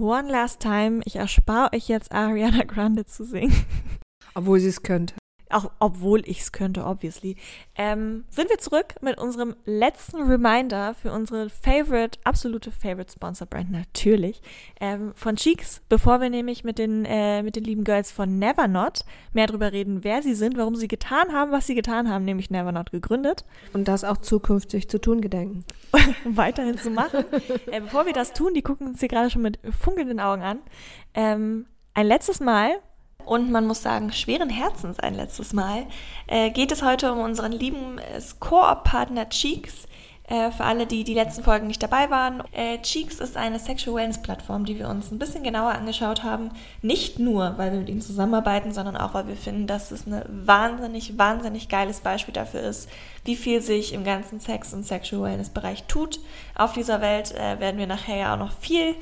One Last Time, ich erspare euch jetzt Ariana Grande zu singen. Obwohl sie es könnte. Auch obwohl ich es könnte, obviously. Ähm, sind wir zurück mit unserem letzten Reminder für unsere favorite, absolute favorite Sponsor Brand natürlich ähm, von Cheeks, bevor wir nämlich mit den äh, mit den lieben Girls von Nevernot mehr darüber reden, wer sie sind, warum sie getan haben, was sie getan haben, nämlich Nevernot gegründet und das auch zukünftig zu tun gedenken, weiterhin zu machen. äh, bevor wir das tun, die gucken uns hier gerade schon mit funkelnden Augen an. Ähm, ein letztes Mal und man muss sagen, schweren Herzens ein letztes Mal, äh, geht es heute um unseren lieben äh, Koop-Partner Cheeks. Äh, für alle, die die letzten Folgen nicht dabei waren. Äh, Cheeks ist eine Sexual Wellness-Plattform, die wir uns ein bisschen genauer angeschaut haben. Nicht nur, weil wir mit ihnen zusammenarbeiten, sondern auch, weil wir finden, dass es ein wahnsinnig, wahnsinnig geiles Beispiel dafür ist, wie viel sich im ganzen Sex- und Sexual Wellness-Bereich tut. Auf dieser Welt äh, werden wir nachher ja auch noch viel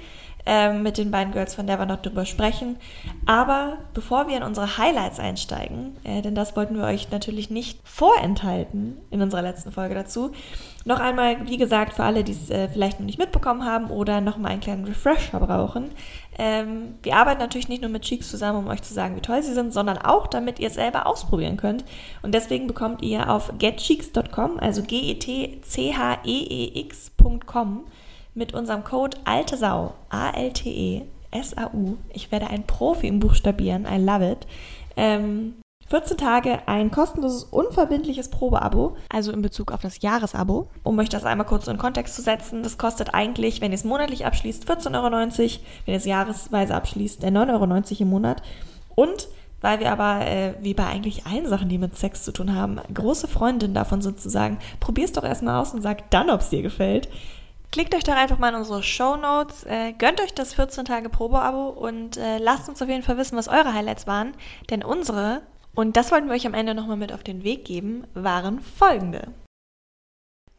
ähm, mit den beiden Girls von Never Not drüber sprechen. Aber bevor wir in unsere Highlights einsteigen, äh, denn das wollten wir euch natürlich nicht vorenthalten in unserer letzten Folge dazu, noch einmal, wie gesagt, für alle, die es äh, vielleicht noch nicht mitbekommen haben oder noch mal einen kleinen Refresher brauchen. Ähm, wir arbeiten natürlich nicht nur mit Cheeks zusammen, um euch zu sagen, wie toll sie sind, sondern auch, damit ihr es selber ausprobieren könnt. Und deswegen bekommt ihr auf getcheeks.com, also G-E-T-C-H-E-E-X.com, mit unserem Code ALTESAU, A-L-T-E, S-A-U, ich werde ein Profi im Buchstabieren, I love it, ähm, 14 Tage ein kostenloses, unverbindliches Probeabo, also in Bezug auf das Jahresabo. Um euch das einmal kurz in Kontext zu setzen, das kostet eigentlich, wenn ihr es monatlich abschließt, 14,90 Euro, wenn ihr es jahresweise abschließt, 9,90 Euro im Monat. Und weil wir aber, äh, wie bei eigentlich allen Sachen, die mit Sex zu tun haben, große Freundinnen davon sind zu sagen, probier's doch erstmal aus und sag dann, ob es dir gefällt. Klickt euch doch einfach mal in unsere Show Notes, äh, gönnt euch das 14 Tage Probeabo und äh, lasst uns auf jeden Fall wissen, was eure Highlights waren. Denn unsere, und das wollten wir euch am Ende nochmal mit auf den Weg geben, waren folgende.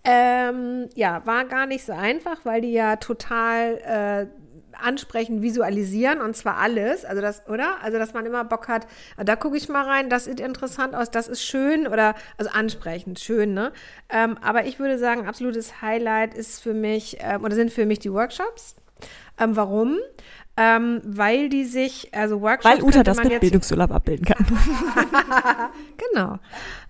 Ähm, ja, war gar nicht so einfach, weil die ja total äh, ansprechen, visualisieren und zwar alles. Also das, oder? Also dass man immer Bock hat, ah, da gucke ich mal rein, das sieht interessant aus, das ist schön oder also ansprechend, schön, ne? Ähm, aber ich würde sagen, absolutes Highlight ist für mich ähm, oder sind für mich die Workshops. Ähm, warum? Ähm, weil die sich, also Workshops. Weil Uta das mit Bildungsurlaub abbilden kann. genau.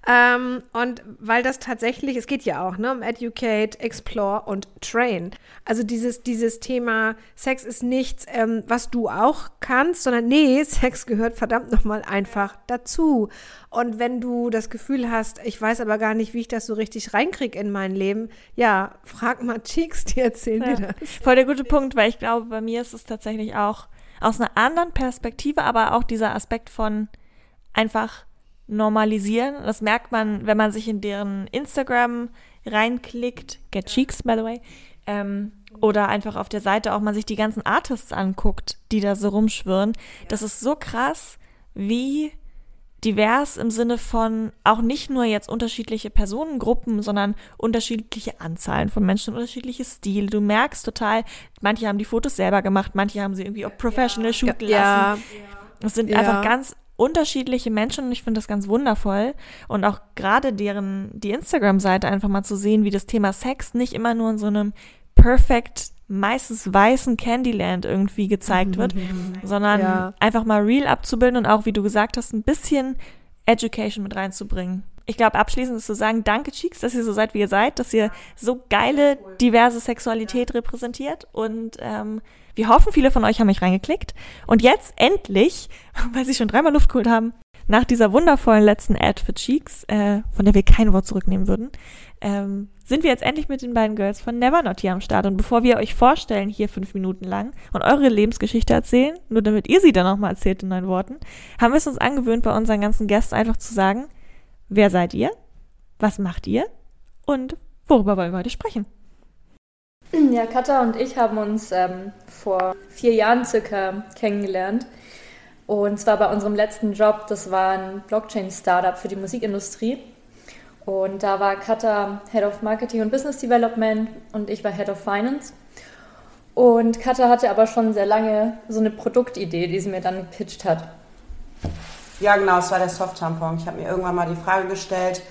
Ähm, und weil das tatsächlich, es geht ja auch ne, um Educate, Explore und Train. Also dieses, dieses Thema Sex ist nichts, ähm, was du auch kannst, sondern nee, Sex gehört verdammt nochmal einfach dazu. Und wenn du das Gefühl hast, ich weiß aber gar nicht, wie ich das so richtig reinkriege in mein Leben, ja, frag mal Cheeks, die erzählen ja. dir das. Voll der gute Punkt, weil ich glaube, bei mir ist es tatsächlich auch aus einer anderen Perspektive, aber auch dieser Aspekt von einfach normalisieren. Das merkt man, wenn man sich in deren Instagram reinklickt, Get Cheeks, by the way, ähm, oder einfach auf der Seite auch mal sich die ganzen Artists anguckt, die da so rumschwirren. Das ist so krass, wie divers im Sinne von auch nicht nur jetzt unterschiedliche Personengruppen, sondern unterschiedliche Anzahlen von Menschen, unterschiedliche Stile. Du merkst total, manche haben die Fotos selber gemacht, manche haben sie irgendwie auch professional ja. shooten ja. lassen. Es sind ja. einfach ganz unterschiedliche Menschen und ich finde das ganz wundervoll. Und auch gerade deren, die Instagram-Seite einfach mal zu sehen, wie das Thema Sex nicht immer nur in so einem perfect, meistens weißen Candyland irgendwie gezeigt wird, sondern ja. einfach mal real abzubilden und auch, wie du gesagt hast, ein bisschen Education mit reinzubringen. Ich glaube, abschließend ist zu sagen, danke Cheeks, dass ihr so seid, wie ihr seid, dass ihr so geile, diverse Sexualität repräsentiert und ähm, wir hoffen, viele von euch haben mich reingeklickt. Und jetzt endlich, weil sie schon dreimal Luft geholt haben, nach dieser wundervollen letzten Ad für Cheeks, äh, von der wir kein Wort zurücknehmen würden, ähm, sind wir jetzt endlich mit den beiden Girls von Never Not hier am Start. Und bevor wir euch vorstellen, hier fünf Minuten lang und eure Lebensgeschichte erzählen, nur damit ihr sie dann nochmal erzählt in neun Worten, haben wir es uns angewöhnt, bei unseren ganzen Gästen einfach zu sagen, wer seid ihr? Was macht ihr? Und worüber wollen wir heute sprechen? Ja, Katha und ich haben uns ähm, vor vier Jahren circa kennengelernt. Und zwar bei unserem letzten Job, das war ein Blockchain-Startup für die Musikindustrie. Und da war Katha Head of Marketing und Business Development und ich war Head of Finance. Und Katha hatte aber schon sehr lange so eine Produktidee, die sie mir dann gepitcht hat. Ja, genau, es war der Soft-Tampon. Ich habe mir irgendwann mal die Frage gestellt,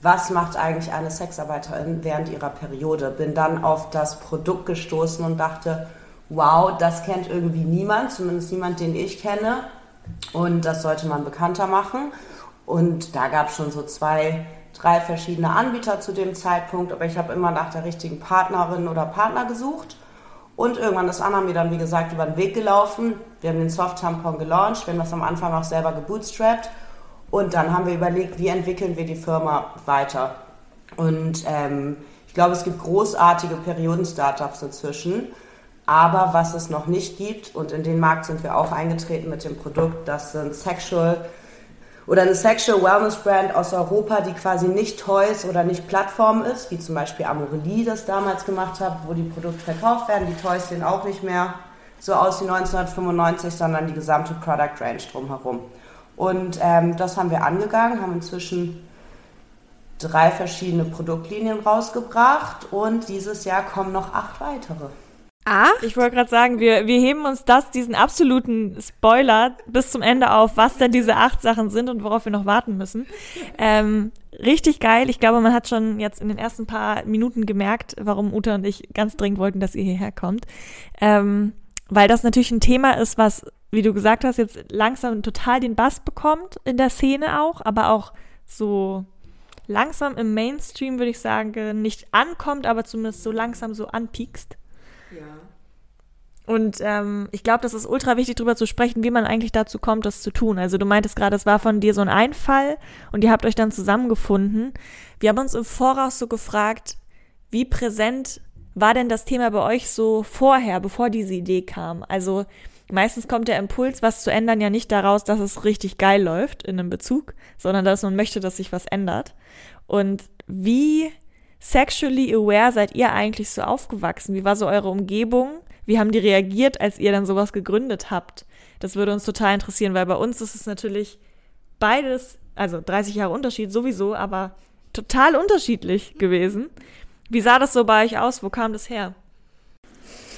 was macht eigentlich eine Sexarbeiterin während ihrer Periode? Bin dann auf das Produkt gestoßen und dachte, wow, das kennt irgendwie niemand, zumindest niemand, den ich kenne. Und das sollte man bekannter machen. Und da gab es schon so zwei, drei verschiedene Anbieter zu dem Zeitpunkt, aber ich habe immer nach der richtigen Partnerin oder Partner gesucht. Und irgendwann ist Anna mir dann, wie gesagt, über den Weg gelaufen. Wir haben den Soft-Tampon gelauncht, wir haben das am Anfang auch selber gebootstrapped. Und dann haben wir überlegt, wie entwickeln wir die Firma weiter. Und ähm, ich glaube, es gibt großartige Perioden-Startups inzwischen. Aber was es noch nicht gibt, und in den Markt sind wir auch eingetreten mit dem Produkt, das sind Sexual oder eine Sexual Wellness Brand aus Europa, die quasi nicht Toys oder nicht Plattform ist, wie zum Beispiel Amorelie das damals gemacht hat, wo die Produkte verkauft werden. Die Toys sehen auch nicht mehr so aus wie 1995, sondern die gesamte Product Range drumherum. Und ähm, das haben wir angegangen, haben inzwischen drei verschiedene Produktlinien rausgebracht und dieses Jahr kommen noch acht weitere. Ah? Ich wollte gerade sagen, wir, wir heben uns das, diesen absoluten Spoiler bis zum Ende auf, was denn diese acht Sachen sind und worauf wir noch warten müssen. Ähm, richtig geil. Ich glaube, man hat schon jetzt in den ersten paar Minuten gemerkt, warum Uta und ich ganz dringend wollten, dass ihr hierher kommt. Ähm, weil das natürlich ein Thema ist, was, wie du gesagt hast, jetzt langsam total den Bass bekommt in der Szene auch, aber auch so langsam im Mainstream, würde ich sagen, nicht ankommt, aber zumindest so langsam so anpiekst. Und ähm, ich glaube, das ist ultra wichtig, darüber zu sprechen, wie man eigentlich dazu kommt, das zu tun. Also du meintest gerade, es war von dir so ein Einfall und ihr habt euch dann zusammengefunden. Wir haben uns im Voraus so gefragt, wie präsent war denn das Thema bei euch so vorher, bevor diese Idee kam? Also meistens kommt der Impuls, was zu ändern, ja nicht daraus, dass es richtig geil läuft in einem Bezug, sondern dass man möchte, dass sich was ändert. Und wie sexually aware seid ihr eigentlich so aufgewachsen? Wie war so eure Umgebung? Wie haben die reagiert, als ihr dann sowas gegründet habt? Das würde uns total interessieren, weil bei uns ist es natürlich beides, also 30 Jahre Unterschied sowieso, aber total unterschiedlich gewesen. Wie sah das so bei euch aus? Wo kam das her?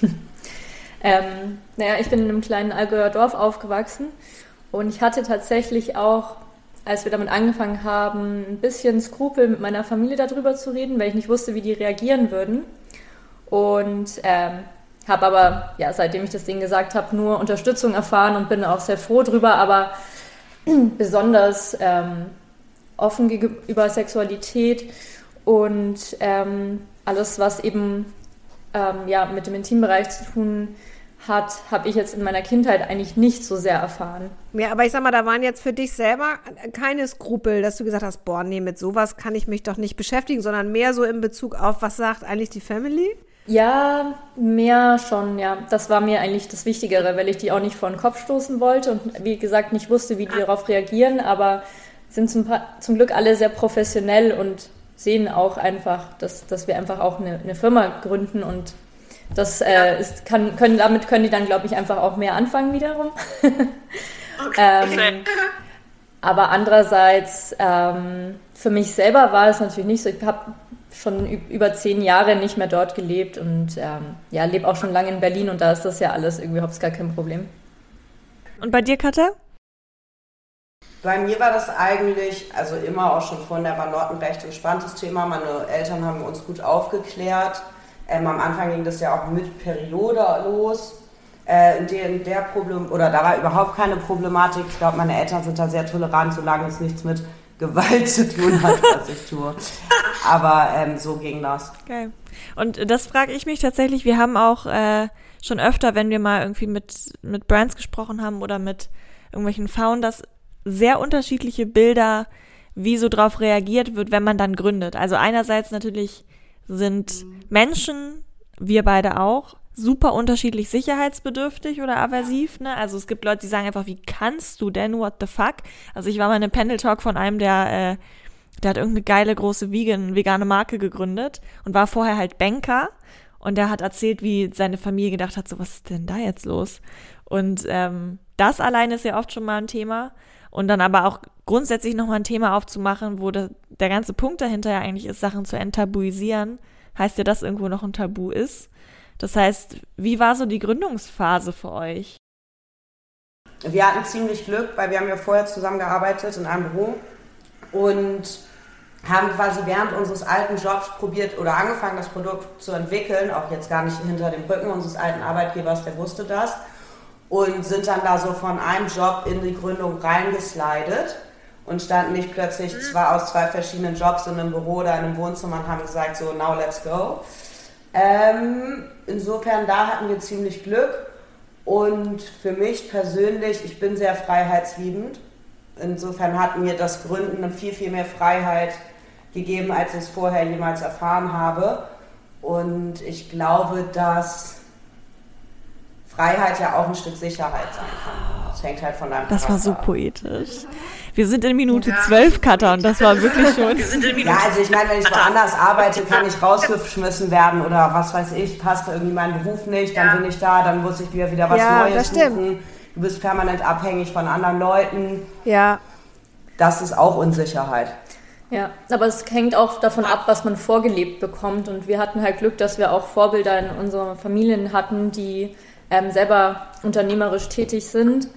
ähm, naja, ich bin in einem kleinen Allgäuer Dorf aufgewachsen und ich hatte tatsächlich auch, als wir damit angefangen haben, ein bisschen Skrupel mit meiner Familie darüber zu reden, weil ich nicht wusste, wie die reagieren würden. Und ähm, habe aber, ja, seitdem ich das Ding gesagt habe, nur Unterstützung erfahren und bin auch sehr froh drüber, aber besonders ähm, offen gegenüber Sexualität und ähm, alles, was eben ähm, ja, mit dem Intimbereich zu tun hat, habe ich jetzt in meiner Kindheit eigentlich nicht so sehr erfahren. Ja, aber ich sag mal, da waren jetzt für dich selber keine Skrupel, dass du gesagt hast, boah, nee, mit sowas kann ich mich doch nicht beschäftigen, sondern mehr so in Bezug auf, was sagt eigentlich die Family? Ja, mehr schon, ja. Das war mir eigentlich das Wichtigere, weil ich die auch nicht vor den Kopf stoßen wollte und wie gesagt nicht wusste, wie die darauf reagieren, aber sind zum, zum Glück alle sehr professionell und sehen auch einfach, dass, dass wir einfach auch eine, eine Firma gründen und das äh, ist, kann, können, damit können die dann, glaube ich, einfach auch mehr anfangen wiederum. okay. ähm, aber andererseits, ähm, für mich selber war es natürlich nicht so. Ich habe schon über zehn Jahre nicht mehr dort gelebt und ähm, ja, lebe auch schon lange in Berlin und da ist das ja alles überhaupt gar kein Problem. Und bei dir, Katja? Bei mir war das eigentlich, also immer auch schon von der war ein recht entspanntes Thema. Meine Eltern haben uns gut aufgeklärt. Ähm, am Anfang ging das ja auch mit Periode los. Äh, in, der, in der Problem, oder da war überhaupt keine Problematik. Ich glaube, meine Eltern sind da sehr tolerant, solange es nichts mit Gewalt zu tun hat, was ich tue. Aber ähm, so ging das. Geil. Und das frage ich mich tatsächlich. Wir haben auch äh, schon öfter, wenn wir mal irgendwie mit, mit Brands gesprochen haben oder mit irgendwelchen Founders, sehr unterschiedliche Bilder, wie so drauf reagiert wird, wenn man dann gründet. Also einerseits natürlich sind mhm. Menschen, wir beide auch, super unterschiedlich sicherheitsbedürftig oder aversiv. Ne? Also es gibt Leute, die sagen einfach, wie kannst du denn, what the fuck? Also ich war mal in einem Panel-Talk von einem, der, äh, der hat irgendeine geile große vegan, vegane Marke gegründet und war vorher halt Banker Und der hat erzählt, wie seine Familie gedacht hat, so was ist denn da jetzt los? Und ähm, das allein ist ja oft schon mal ein Thema. Und dann aber auch grundsätzlich nochmal ein Thema aufzumachen, wo de, der ganze Punkt dahinter ja eigentlich ist, Sachen zu enttabuisieren, heißt ja, dass irgendwo noch ein Tabu ist. Das heißt, wie war so die Gründungsphase für euch? Wir hatten ziemlich Glück, weil wir haben ja vorher zusammengearbeitet in einem Büro und haben quasi während unseres alten Jobs probiert oder angefangen, das Produkt zu entwickeln, auch jetzt gar nicht hinter dem Rücken unseres alten Arbeitgebers, der wusste das, und sind dann da so von einem Job in die Gründung reingeslidet und standen nicht plötzlich mhm. zwar aus zwei verschiedenen Jobs in einem Büro oder in einem Wohnzimmer und haben gesagt, so now let's go. Ähm, insofern, da hatten wir ziemlich Glück und für mich persönlich, ich bin sehr freiheitsliebend. Insofern hat mir das Gründen viel, viel mehr Freiheit gegeben, als ich es vorher jemals erfahren habe. Und ich glaube, dass Freiheit ja auch ein Stück Sicherheit sein kann. Das hängt halt von deinem Das war so poetisch. Wir sind in Minute zwölf, ja, Cutter, und das war wirklich schon. ja, also ich meine, wenn ich woanders arbeite, kann ich rausgeschmissen werden oder was weiß ich, passt irgendwie mein Beruf nicht, dann ja. bin ich da, dann muss ich wieder wieder was ja, Neues suchen. Du bist permanent abhängig von anderen Leuten. Ja. Das ist auch Unsicherheit. Ja, aber es hängt auch davon ab, was man vorgelebt bekommt. Und wir hatten halt Glück, dass wir auch Vorbilder in unseren Familien hatten, die ähm, selber unternehmerisch tätig sind.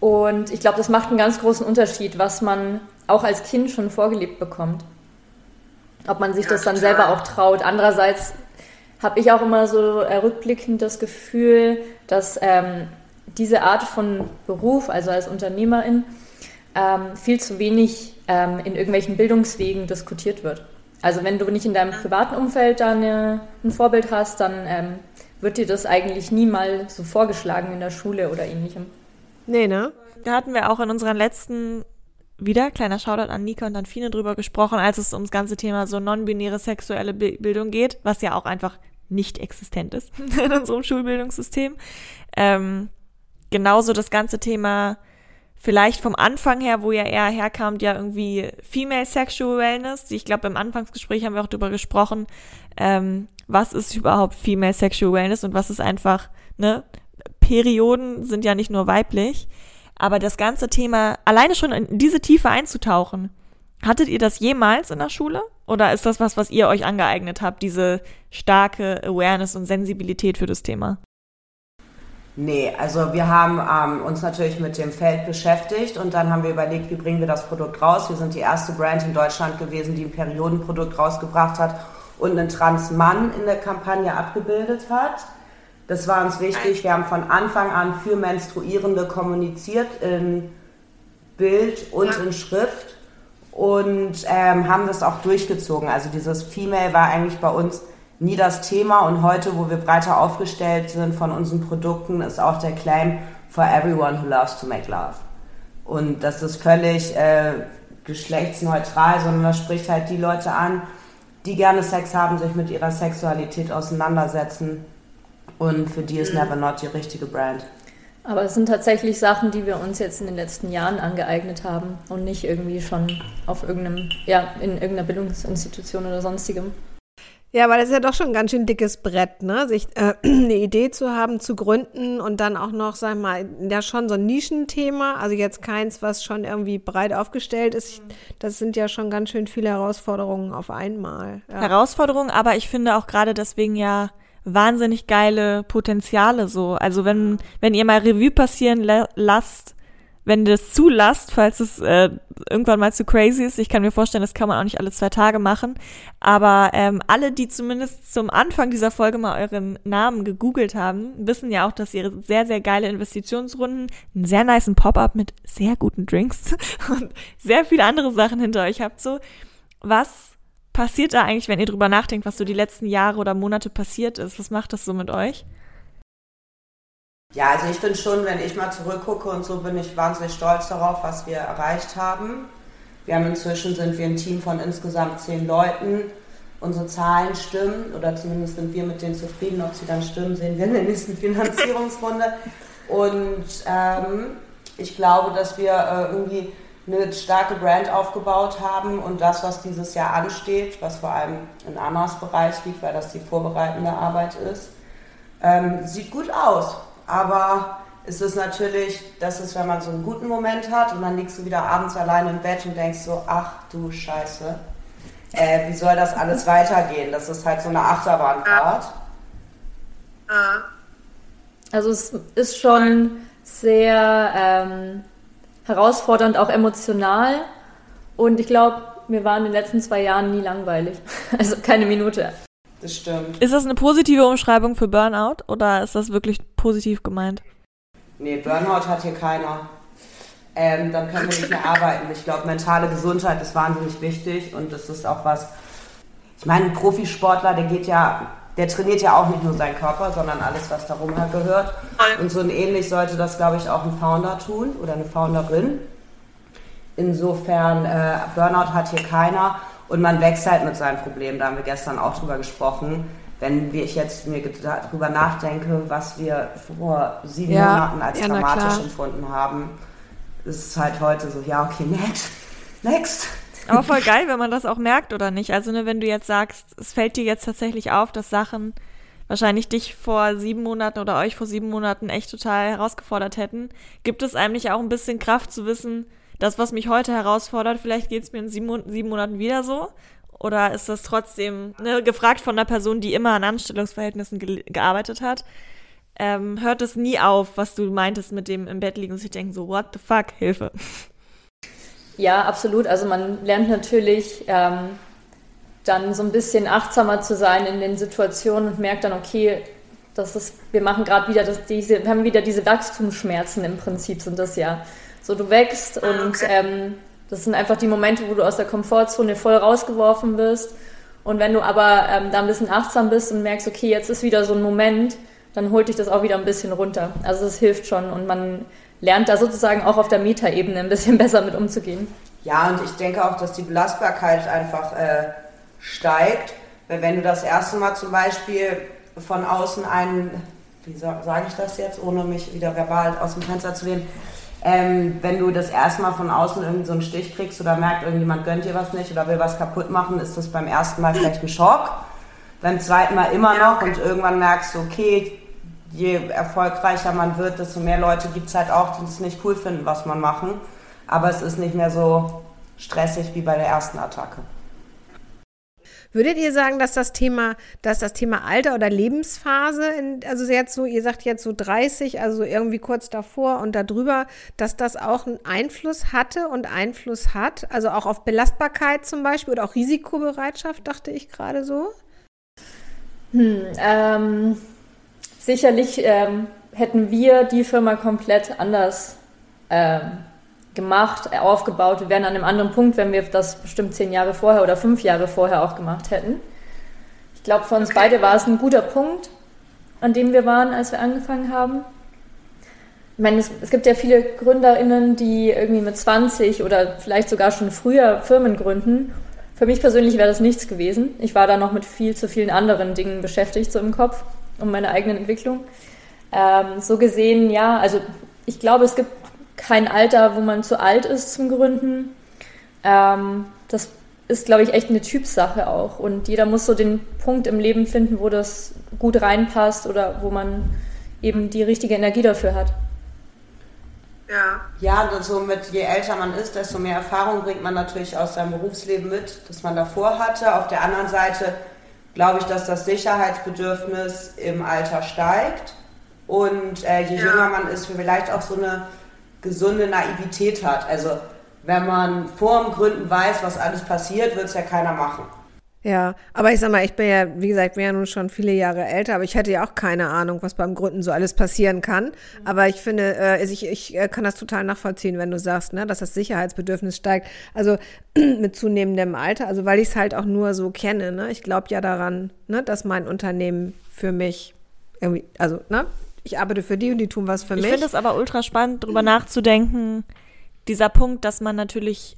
Und ich glaube, das macht einen ganz großen Unterschied, was man auch als Kind schon vorgelebt bekommt. Ob man sich ja, das dann total. selber auch traut. Andererseits habe ich auch immer so rückblickend das Gefühl, dass ähm, diese Art von Beruf, also als Unternehmerin, ähm, viel zu wenig ähm, in irgendwelchen Bildungswegen diskutiert wird. Also wenn du nicht in deinem privaten Umfeld da eine, ein Vorbild hast, dann ähm, wird dir das eigentlich nie mal so vorgeschlagen in der Schule oder ähnlichem. Nee, ne? Da hatten wir auch in unserer letzten wieder, kleiner Shoutout an Nika und an Fine drüber gesprochen, als es ums ganze Thema so non-binäre sexuelle Bildung geht, was ja auch einfach nicht existent ist in unserem Schulbildungssystem. Ähm, genauso das ganze Thema vielleicht vom Anfang her, wo ja eher herkam, ja irgendwie Female Sexual Wellness. Ich glaube, im Anfangsgespräch haben wir auch darüber gesprochen, ähm, was ist überhaupt Female Sexual Wellness und was ist einfach, ne? Perioden sind ja nicht nur weiblich, aber das ganze Thema, alleine schon in diese Tiefe einzutauchen, hattet ihr das jemals in der Schule? Oder ist das was, was ihr euch angeeignet habt, diese starke Awareness und Sensibilität für das Thema? Nee, also wir haben ähm, uns natürlich mit dem Feld beschäftigt und dann haben wir überlegt, wie bringen wir das Produkt raus. Wir sind die erste Brand in Deutschland gewesen, die ein Periodenprodukt rausgebracht hat und einen Trans-Mann in der Kampagne abgebildet hat. Das war uns wichtig. Wir haben von Anfang an für Menstruierende kommuniziert in Bild und in Schrift und ähm, haben das auch durchgezogen. Also dieses Female war eigentlich bei uns nie das Thema und heute, wo wir breiter aufgestellt sind von unseren Produkten, ist auch der Claim for everyone who loves to make love. Und das ist völlig äh, geschlechtsneutral, sondern das spricht halt die Leute an, die gerne Sex haben, sich mit ihrer Sexualität auseinandersetzen und für die ist. Never Not die richtige Brand. Aber es sind tatsächlich Sachen, die wir uns jetzt in den letzten Jahren angeeignet haben und nicht irgendwie schon auf irgendeinem, ja, in irgendeiner Bildungsinstitution oder sonstigem. Ja, weil das ist ja doch schon ein ganz schön dickes Brett, ne? Sich äh, eine Idee zu haben, zu gründen und dann auch noch, sag mal, ja schon so ein Nischenthema, also jetzt keins, was schon irgendwie breit aufgestellt ist. Das sind ja schon ganz schön viele Herausforderungen auf einmal. Ja. Herausforderungen, aber ich finde auch gerade deswegen ja wahnsinnig geile Potenziale so. Also wenn, wenn ihr mal Revue passieren lasst, wenn ihr das zulasst, falls es äh, irgendwann mal zu crazy ist, ich kann mir vorstellen, das kann man auch nicht alle zwei Tage machen, aber ähm, alle, die zumindest zum Anfang dieser Folge mal euren Namen gegoogelt haben, wissen ja auch, dass ihr sehr, sehr geile Investitionsrunden, einen sehr niceen Pop-up mit sehr guten Drinks und sehr viele andere Sachen hinter euch habt. So, was passiert da eigentlich, wenn ihr drüber nachdenkt, was so die letzten Jahre oder Monate passiert ist? Was macht das so mit euch? Ja, also ich finde schon, wenn ich mal zurückgucke und so, bin ich wahnsinnig stolz darauf, was wir erreicht haben. Wir haben inzwischen sind wir ein Team von insgesamt zehn Leuten. Unsere Zahlen stimmen oder zumindest sind wir mit denen zufrieden. Ob sie dann stimmen, sehen wir in der nächsten Finanzierungsrunde. Und ähm, ich glaube, dass wir äh, irgendwie eine starke Brand aufgebaut haben und das, was dieses Jahr ansteht, was vor allem in Annas Bereich liegt, weil das die vorbereitende Arbeit ist, ähm, sieht gut aus. Aber es ist natürlich, das ist, wenn man so einen guten Moment hat und dann liegst du wieder abends alleine im Bett und denkst so, ach du Scheiße, äh, wie soll das alles weitergehen? Das ist halt so eine Achterbahnfahrt. Also es ist schon sehr ähm, herausfordernd, auch emotional. Und ich glaube, mir waren in den letzten zwei Jahren nie langweilig. Also keine Minute. Das stimmt. Ist das eine positive Umschreibung für Burnout oder ist das wirklich positiv gemeint? Nee, Burnout hat hier keiner. Ähm, dann können wir nicht mehr arbeiten. Ich glaube, mentale Gesundheit ist wahnsinnig wichtig und das ist auch was. Ich meine, ein Profisportler, der geht ja, der trainiert ja auch nicht nur seinen Körper, sondern alles, was darum halt gehört. Und so ein ähnlich sollte das, glaube ich, auch ein Founder tun oder eine Founderin. Insofern, äh, Burnout hat hier keiner und man wächst halt mit seinen Problemen. Da haben wir gestern auch drüber gesprochen wenn ich jetzt mir darüber nachdenke, was wir vor sieben ja, Monaten als ja, dramatisch empfunden haben, ist es halt heute so, ja, okay, next, next. Aber voll geil, wenn man das auch merkt oder nicht. Also, ne, wenn du jetzt sagst, es fällt dir jetzt tatsächlich auf, dass Sachen wahrscheinlich dich vor sieben Monaten oder euch vor sieben Monaten echt total herausgefordert hätten, gibt es eigentlich auch ein bisschen Kraft zu wissen, das, was mich heute herausfordert, vielleicht geht es mir in sieben, sieben Monaten wieder so oder ist das trotzdem ne, gefragt von einer Person, die immer an Anstellungsverhältnissen ge gearbeitet hat? Ähm, hört es nie auf, was du meintest mit dem im Bett liegen und sich denken so, what the fuck, Hilfe. Ja, absolut. Also man lernt natürlich ähm, dann so ein bisschen achtsamer zu sein in den Situationen und merkt dann, okay, das ist, wir machen gerade wieder das, diese, wir haben wieder diese Wachstumsschmerzen im Prinzip sind das ja. So du wächst ah, und ähm, das sind einfach die Momente, wo du aus der Komfortzone voll rausgeworfen wirst. Und wenn du aber ähm, da ein bisschen achtsam bist und merkst, okay, jetzt ist wieder so ein Moment, dann holt dich das auch wieder ein bisschen runter. Also es hilft schon und man lernt da sozusagen auch auf der Metaebene ein bisschen besser mit umzugehen. Ja, und ich denke auch, dass die Belastbarkeit einfach äh, steigt. Weil wenn du das erste Mal zum Beispiel von außen einen, wie sage ich das jetzt, ohne mich wieder verbal aus dem Fenster zu lehnen, ähm, wenn du das erstmal von außen irgendwie so einen Stich kriegst oder merkt, irgendjemand gönnt dir was nicht oder will was kaputt machen, ist das beim ersten Mal vielleicht ein Schock. Beim zweiten Mal immer noch und irgendwann merkst du, okay, je erfolgreicher man wird, desto mehr Leute gibt es halt auch, die es nicht cool finden, was man machen. Aber es ist nicht mehr so stressig wie bei der ersten Attacke. Würdet ihr sagen, dass das Thema, dass das Thema Alter oder Lebensphase, in, also jetzt so, ihr sagt jetzt so 30, also irgendwie kurz davor und darüber, dass das auch einen Einfluss hatte und Einfluss hat, also auch auf Belastbarkeit zum Beispiel oder auch Risikobereitschaft, dachte ich gerade so? Hm, ähm, sicherlich ähm, hätten wir die Firma komplett anders ähm, gemacht, aufgebaut. Wir wären an einem anderen Punkt, wenn wir das bestimmt zehn Jahre vorher oder fünf Jahre vorher auch gemacht hätten. Ich glaube, für uns okay. beide war es ein guter Punkt, an dem wir waren, als wir angefangen haben. Ich meine, es, es gibt ja viele GründerInnen, die irgendwie mit 20 oder vielleicht sogar schon früher Firmen gründen. Für mich persönlich wäre das nichts gewesen. Ich war da noch mit viel zu vielen anderen Dingen beschäftigt, so im Kopf, um meine eigene Entwicklung. Ähm, so gesehen, ja, also ich glaube, es gibt kein Alter, wo man zu alt ist zum Gründen. Ähm, das ist, glaube ich, echt eine Typsache auch. Und jeder muss so den Punkt im Leben finden, wo das gut reinpasst oder wo man eben die richtige Energie dafür hat. Ja. Ja, so mit je älter man ist, desto mehr Erfahrung bringt man natürlich aus seinem Berufsleben mit, das man davor hatte. Auf der anderen Seite glaube ich, dass das Sicherheitsbedürfnis im Alter steigt. Und äh, je ja. jünger man ist, vielleicht auch so eine gesunde Naivität hat. Also wenn man vor dem Gründen weiß, was alles passiert, wird es ja keiner machen. Ja, aber ich sag mal, ich bin ja, wie gesagt, bin ja nun schon viele Jahre älter, aber ich hatte ja auch keine Ahnung, was beim Gründen so alles passieren kann. Aber ich finde, äh, ich, ich äh, kann das total nachvollziehen, wenn du sagst, ne, dass das Sicherheitsbedürfnis steigt. Also mit zunehmendem Alter, also weil ich es halt auch nur so kenne. Ne? Ich glaube ja daran, ne, dass mein Unternehmen für mich irgendwie, also, ne, ich arbeite für die und die tun was für ich mich. Ich finde es aber ultra spannend, darüber nachzudenken, dieser Punkt, dass man natürlich,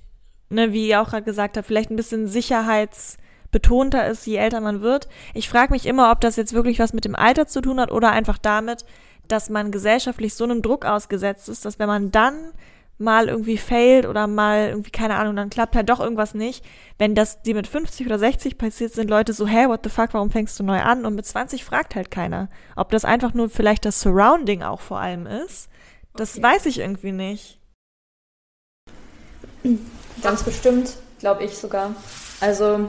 ne, wie ihr auch gerade gesagt habt, vielleicht ein bisschen sicherheitsbetonter ist, je älter man wird. Ich frage mich immer, ob das jetzt wirklich was mit dem Alter zu tun hat oder einfach damit, dass man gesellschaftlich so einem Druck ausgesetzt ist, dass wenn man dann mal irgendwie failt oder mal irgendwie, keine Ahnung, dann klappt halt doch irgendwas nicht. Wenn das dir mit 50 oder 60 passiert, sind Leute so, hä, what the fuck, warum fängst du neu an? Und mit 20 fragt halt keiner. Ob das einfach nur vielleicht das Surrounding auch vor allem ist, das okay. weiß ich irgendwie nicht. Ganz bestimmt, glaube ich sogar. Also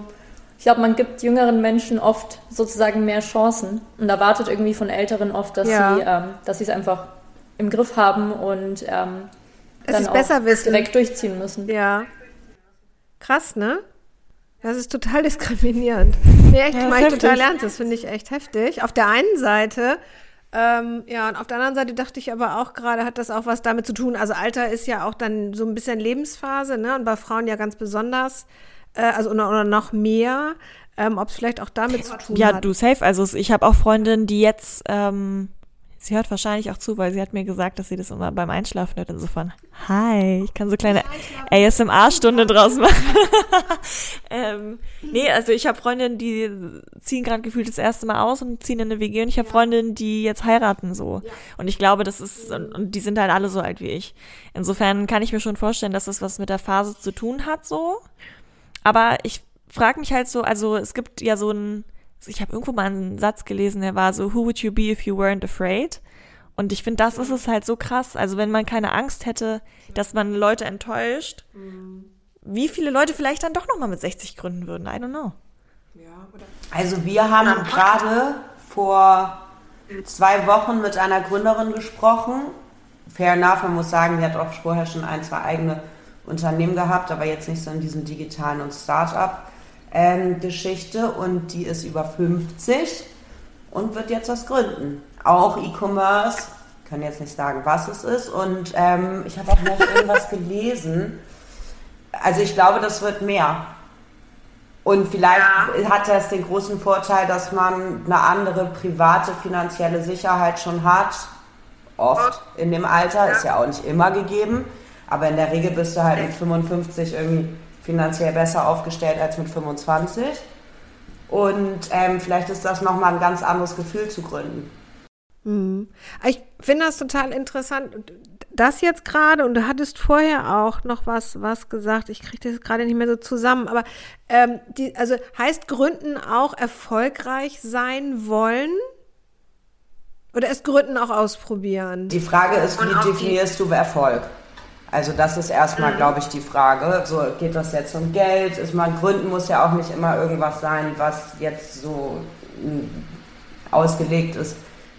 ich glaube, man gibt jüngeren Menschen oft sozusagen mehr Chancen und erwartet irgendwie von Älteren oft, dass ja. sie ähm, dass sie es einfach im Griff haben und ähm, es dann auch besser wissen. direkt durchziehen müssen. Ja. Krass, ne? Das ist total diskriminierend. Nee, echt, ja, ich total ernst. Das finde ich echt heftig. Auf der einen Seite ähm, ja, und auf der anderen Seite dachte ich aber auch gerade, hat das auch was damit zu tun. Also Alter ist ja auch dann so ein bisschen Lebensphase, ne? Und bei Frauen ja ganz besonders, äh, also oder, oder noch mehr. Ähm, Ob es vielleicht auch damit zu tun ja, hat. Ja, du safe. Also ich habe auch Freundinnen, die jetzt ähm, Sie hört wahrscheinlich auch zu, weil sie hat mir gesagt, dass sie das immer beim Einschlafen hört. Insofern, hi, ich kann so kleine ASMR-Stunde draus machen. ähm, nee, also ich habe Freundinnen, die ziehen gerade gefühlt das erste Mal aus und ziehen in eine WG und ich habe Freundinnen, die jetzt heiraten so. Und ich glaube, das ist, und, und die sind halt alle so alt wie ich. Insofern kann ich mir schon vorstellen, dass das was mit der Phase zu tun hat so. Aber ich frage mich halt so, also es gibt ja so ein ich habe irgendwo mal einen Satz gelesen, der war so, who would you be if you weren't afraid? Und ich finde, das ist es halt so krass. Also wenn man keine Angst hätte, dass man Leute enttäuscht, wie viele Leute vielleicht dann doch nochmal mit 60 gründen würden. I don't know. Also wir haben gerade vor zwei Wochen mit einer Gründerin gesprochen. Fair enough, man muss sagen, die hat auch vorher schon ein, zwei eigene Unternehmen gehabt, aber jetzt nicht so in diesem digitalen und Start-up ähm, Geschichte und die ist über 50 und wird jetzt was gründen. Auch E-Commerce, kann jetzt nicht sagen, was es ist. Und ähm, ich habe auch noch irgendwas gelesen. Also ich glaube, das wird mehr. Und vielleicht ja. hat das den großen Vorteil, dass man eine andere private finanzielle Sicherheit schon hat. Oft in dem Alter, ist ja auch nicht immer gegeben. Aber in der Regel bist du halt mit 55 irgendwie finanziell besser aufgestellt als mit 25. Und ähm, vielleicht ist das nochmal ein ganz anderes Gefühl zu gründen. Mhm. Ich finde das total interessant. Das jetzt gerade, und du hattest vorher auch noch was, was gesagt, ich kriege das gerade nicht mehr so zusammen, aber ähm, die, also heißt Gründen auch erfolgreich sein wollen? Oder ist Gründen auch ausprobieren? Die Frage ist, wie definierst du Erfolg? Also das ist erstmal, mhm. glaube ich, die Frage. So geht das jetzt um Geld? Ist man gründen muss ja auch nicht immer irgendwas sein, was jetzt so hm, ausgelegt ist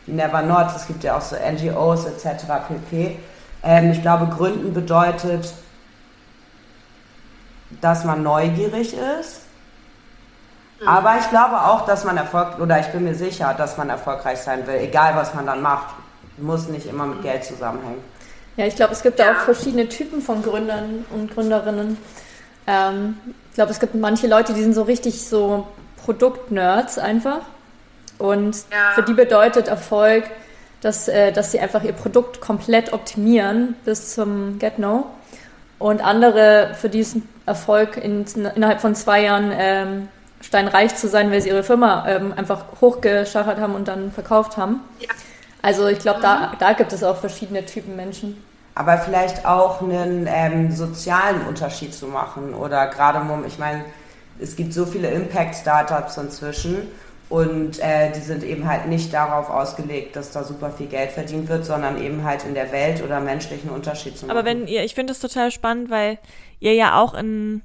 wie Never Not. Es gibt ja auch so NGOs etc. pp. Ähm, ich glaube, gründen bedeutet, dass man neugierig ist. Mhm. Aber ich glaube auch, dass man Erfolg, oder ich bin mir sicher, dass man erfolgreich sein will, egal was man dann macht. Muss nicht immer mit Geld zusammenhängen. Ja, ich glaube, es gibt ja. auch verschiedene Typen von Gründern und Gründerinnen. Ähm, ich glaube, es gibt manche Leute, die sind so richtig so Produktnerds einfach. Und ja. für die bedeutet Erfolg, dass, äh, dass sie einfach ihr Produkt komplett optimieren bis zum Get-No. Und andere, für die ist Erfolg, in, innerhalb von zwei Jahren ähm, steinreich zu sein, weil sie ihre Firma ähm, einfach hochgeschachert haben und dann verkauft haben. Ja. Also ich glaube, da, mhm. da gibt es auch verschiedene Typen Menschen. Aber vielleicht auch einen ähm, sozialen Unterschied zu machen oder gerade, ich meine, es gibt so viele Impact-Startups inzwischen und äh, die sind eben halt nicht darauf ausgelegt, dass da super viel Geld verdient wird, sondern eben halt in der Welt oder menschlichen Unterschied zu machen. Aber wenn ihr, ich finde es total spannend, weil ihr ja auch in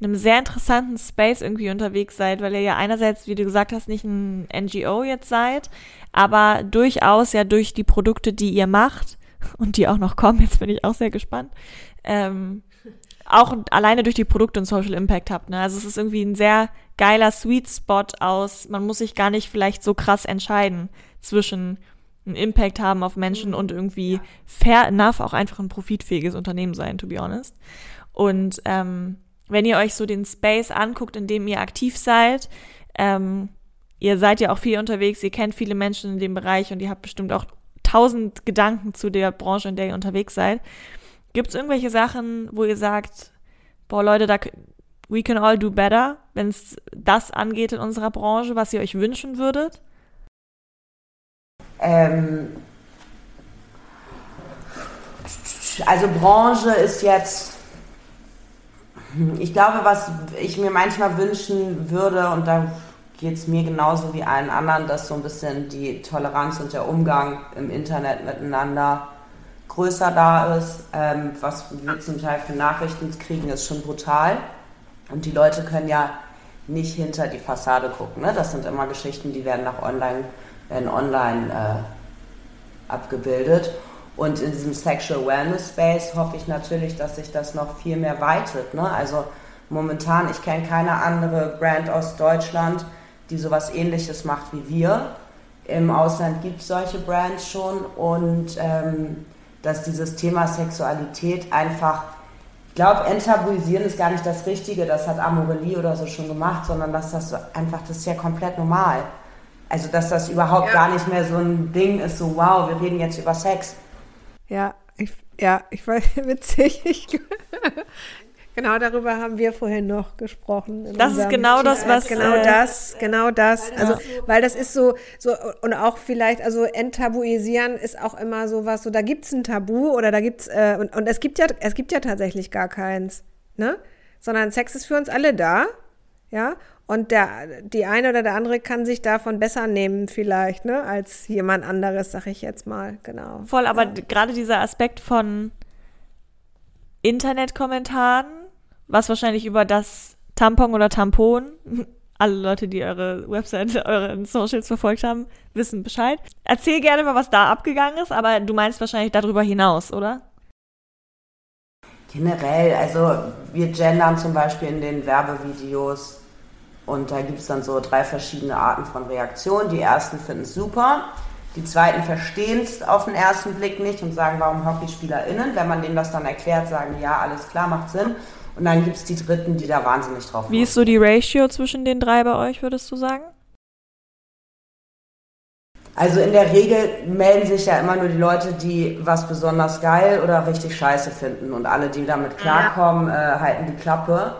einem sehr interessanten Space irgendwie unterwegs seid, weil ihr ja einerseits, wie du gesagt hast, nicht ein NGO jetzt seid, aber durchaus ja durch die Produkte, die ihr macht und die auch noch kommen, jetzt bin ich auch sehr gespannt, ähm, auch alleine durch die Produkte und Social Impact habt. Ne? Also es ist irgendwie ein sehr geiler Sweet Spot aus, man muss sich gar nicht vielleicht so krass entscheiden zwischen einen Impact haben auf Menschen und irgendwie fair enough auch einfach ein profitfähiges Unternehmen sein, to be honest. Und ähm, wenn ihr euch so den Space anguckt, in dem ihr aktiv seid, ähm, ihr seid ja auch viel unterwegs, ihr kennt viele Menschen in dem Bereich und ihr habt bestimmt auch tausend Gedanken zu der Branche, in der ihr unterwegs seid. Gibt es irgendwelche Sachen, wo ihr sagt, boah Leute, da we can all do better, wenn es das angeht in unserer Branche, was ihr euch wünschen würdet? Ähm, Also Branche ist jetzt, ich glaube, was ich mir manchmal wünschen würde, und da geht es mir genauso wie allen anderen, dass so ein bisschen die Toleranz und der Umgang im Internet miteinander größer da ist. Ähm, was wir zum Teil für Nachrichten kriegen, ist schon brutal. Und die Leute können ja nicht hinter die Fassade gucken. Ne? Das sind immer Geschichten, die werden nach online, werden online äh, abgebildet. Und in diesem Sexual Wellness Space hoffe ich natürlich, dass sich das noch viel mehr weitet. Ne? Also momentan, ich kenne keine andere Brand aus Deutschland, die sowas ähnliches macht wie wir. Im Ausland gibt es solche Brands schon und ähm, dass dieses Thema Sexualität einfach, ich glaube, enttabuisieren ist gar nicht das Richtige, das hat Amorelie oder so schon gemacht, sondern dass das einfach, das ist ja komplett normal. Also, dass das überhaupt ja. gar nicht mehr so ein Ding ist, so wow, wir reden jetzt über Sex. Ja, ich, ja, ich weiß, witzig. Ich, Genau darüber haben wir vorhin noch gesprochen. Das ist genau das, was genau äh, das, genau das. Also, weil das ist so, so und auch vielleicht, also enttabuisieren ist auch immer so was. So, da gibt's ein Tabu oder da gibt's äh, und, und es gibt ja, es gibt ja tatsächlich gar keins, ne? Sondern Sex ist für uns alle da, ja. Und der, die eine oder der andere kann sich davon besser nehmen, vielleicht, ne, als jemand anderes, sag ich jetzt mal, genau. Voll, aber ja. gerade dieser Aspekt von Internetkommentaren was wahrscheinlich über das Tampon oder Tampon. Alle Leute, die eure Website, eure Socials verfolgt haben, wissen Bescheid. Erzähl gerne mal, was da abgegangen ist, aber du meinst wahrscheinlich darüber hinaus, oder? Generell, also wir gendern zum Beispiel in den Werbevideos und da gibt es dann so drei verschiedene Arten von Reaktionen. Die ersten finden es super, die zweiten verstehen es auf den ersten Blick nicht und sagen, warum HockeyspielerInnen? Wenn man denen das dann erklärt, sagen, ja, alles klar, macht Sinn. Und dann gibt es die Dritten, die da wahnsinnig drauf Wie ist so die Ratio zwischen den drei bei euch, würdest du sagen? Also in der Regel melden sich ja immer nur die Leute, die was besonders geil oder richtig scheiße finden. Und alle, die damit klarkommen, äh, halten die Klappe.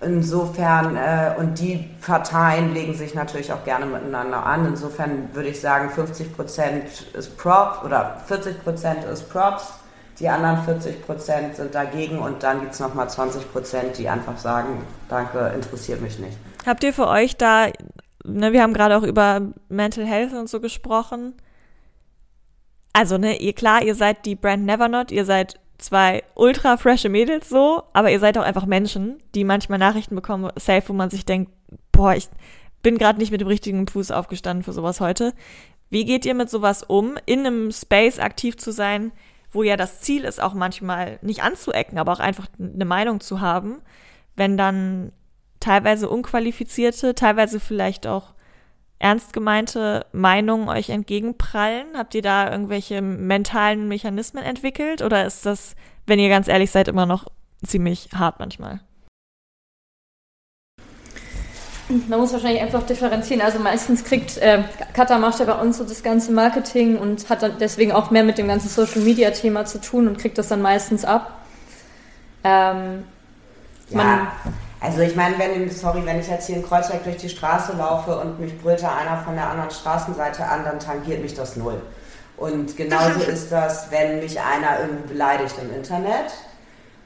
Insofern, äh, und die Parteien legen sich natürlich auch gerne miteinander an. Insofern würde ich sagen, 50% ist Prop oder 40% ist Props die anderen 40 Prozent sind dagegen und dann gibt es nochmal 20 Prozent, die einfach sagen, danke, interessiert mich nicht. Habt ihr für euch da, ne, wir haben gerade auch über Mental Health und so gesprochen. Also, ne, ihr klar, ihr seid die Brand Never Not, ihr seid zwei ultra frische Mädels so, aber ihr seid auch einfach Menschen, die manchmal Nachrichten bekommen, safe, wo man sich denkt, boah, ich bin gerade nicht mit dem richtigen Fuß aufgestanden für sowas heute. Wie geht ihr mit sowas um, in einem Space aktiv zu sein, wo ja das Ziel ist, auch manchmal nicht anzuecken, aber auch einfach eine Meinung zu haben, wenn dann teilweise unqualifizierte, teilweise vielleicht auch ernst gemeinte Meinungen euch entgegenprallen? Habt ihr da irgendwelche mentalen Mechanismen entwickelt oder ist das, wenn ihr ganz ehrlich seid, immer noch ziemlich hart manchmal? Man muss wahrscheinlich einfach differenzieren. Also meistens kriegt, äh, Kata macht ja bei uns so das ganze Marketing und hat dann deswegen auch mehr mit dem ganzen Social Media Thema zu tun und kriegt das dann meistens ab. Ähm, ja, also ich meine, wenn, sorry, wenn ich jetzt hier in Kreuzberg durch die Straße laufe und mich brüllt da einer von der anderen Straßenseite an, dann tangiert mich das null. Und genauso ist das, wenn mich einer irgendwie beleidigt im Internet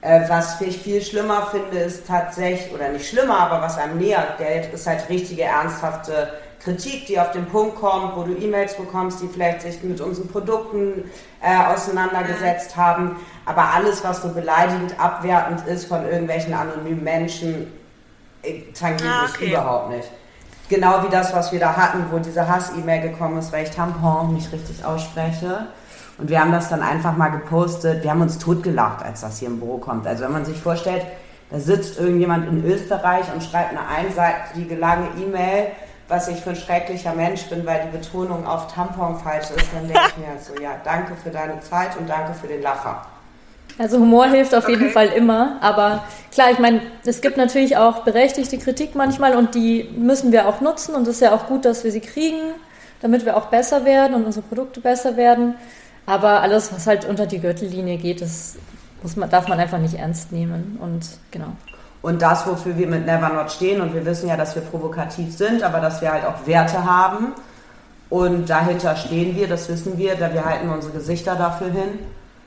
äh, was ich viel schlimmer finde, ist tatsächlich, oder nicht schlimmer, aber was einem näher geht, ist halt richtige, ernsthafte Kritik, die auf den Punkt kommt, wo du E-Mails bekommst, die vielleicht sich mit unseren Produkten äh, auseinandergesetzt haben. Aber alles, was so beleidigend, abwertend ist von irgendwelchen anonymen Menschen, äh, tangiert ah, okay. mich überhaupt nicht. Genau wie das, was wir da hatten, wo diese Hass-E-Mail gekommen ist, weil ich Tampon nicht richtig ausspreche. Und wir haben das dann einfach mal gepostet. Wir haben uns totgelacht, als das hier im Büro kommt. Also wenn man sich vorstellt, da sitzt irgendjemand in Österreich und schreibt eine einseitige lange E-Mail, was ich für ein schrecklicher Mensch bin, weil die Betonung auf Tampon falsch ist, dann denke ich mir so, ja, danke für deine Zeit und danke für den Lacher. Also Humor hilft auf okay. jeden Fall immer, aber klar, ich meine, es gibt natürlich auch berechtigte Kritik manchmal und die müssen wir auch nutzen und es ist ja auch gut, dass wir sie kriegen, damit wir auch besser werden und unsere Produkte besser werden. Aber alles, was halt unter die Gürtellinie geht, das muss man, darf man einfach nicht ernst nehmen. Und genau. Und das, wofür wir mit Never Not stehen, und wir wissen ja, dass wir provokativ sind, aber dass wir halt auch Werte haben. Und dahinter stehen wir, das wissen wir, da wir halten unsere Gesichter dafür hin.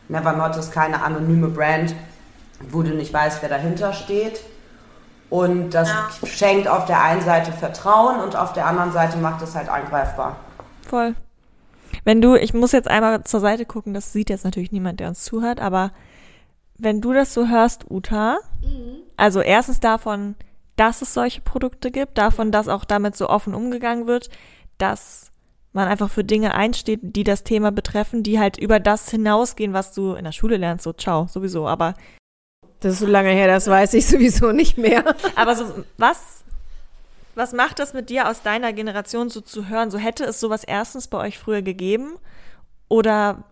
Never ist keine anonyme Brand, wo du nicht weißt, wer dahinter steht. Und das ja. schenkt auf der einen Seite Vertrauen und auf der anderen Seite macht es halt angreifbar. Voll. Wenn du, ich muss jetzt einmal zur Seite gucken, das sieht jetzt natürlich niemand, der uns zuhört, aber wenn du das so hörst, Uta, mhm. also erstens davon, dass es solche Produkte gibt, davon, dass auch damit so offen umgegangen wird, dass man einfach für Dinge einsteht, die das Thema betreffen, die halt über das hinausgehen, was du in der Schule lernst, so ciao, sowieso, aber das ist so lange her, das weiß ich sowieso nicht mehr. Aber so, was, was macht das mit dir aus deiner Generation so zu hören? So hätte es sowas erstens bei euch früher gegeben? Oder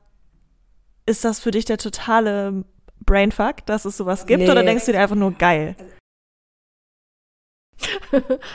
ist das für dich der totale Brainfuck, dass es sowas gibt? Nee. Oder denkst du dir einfach nur geil?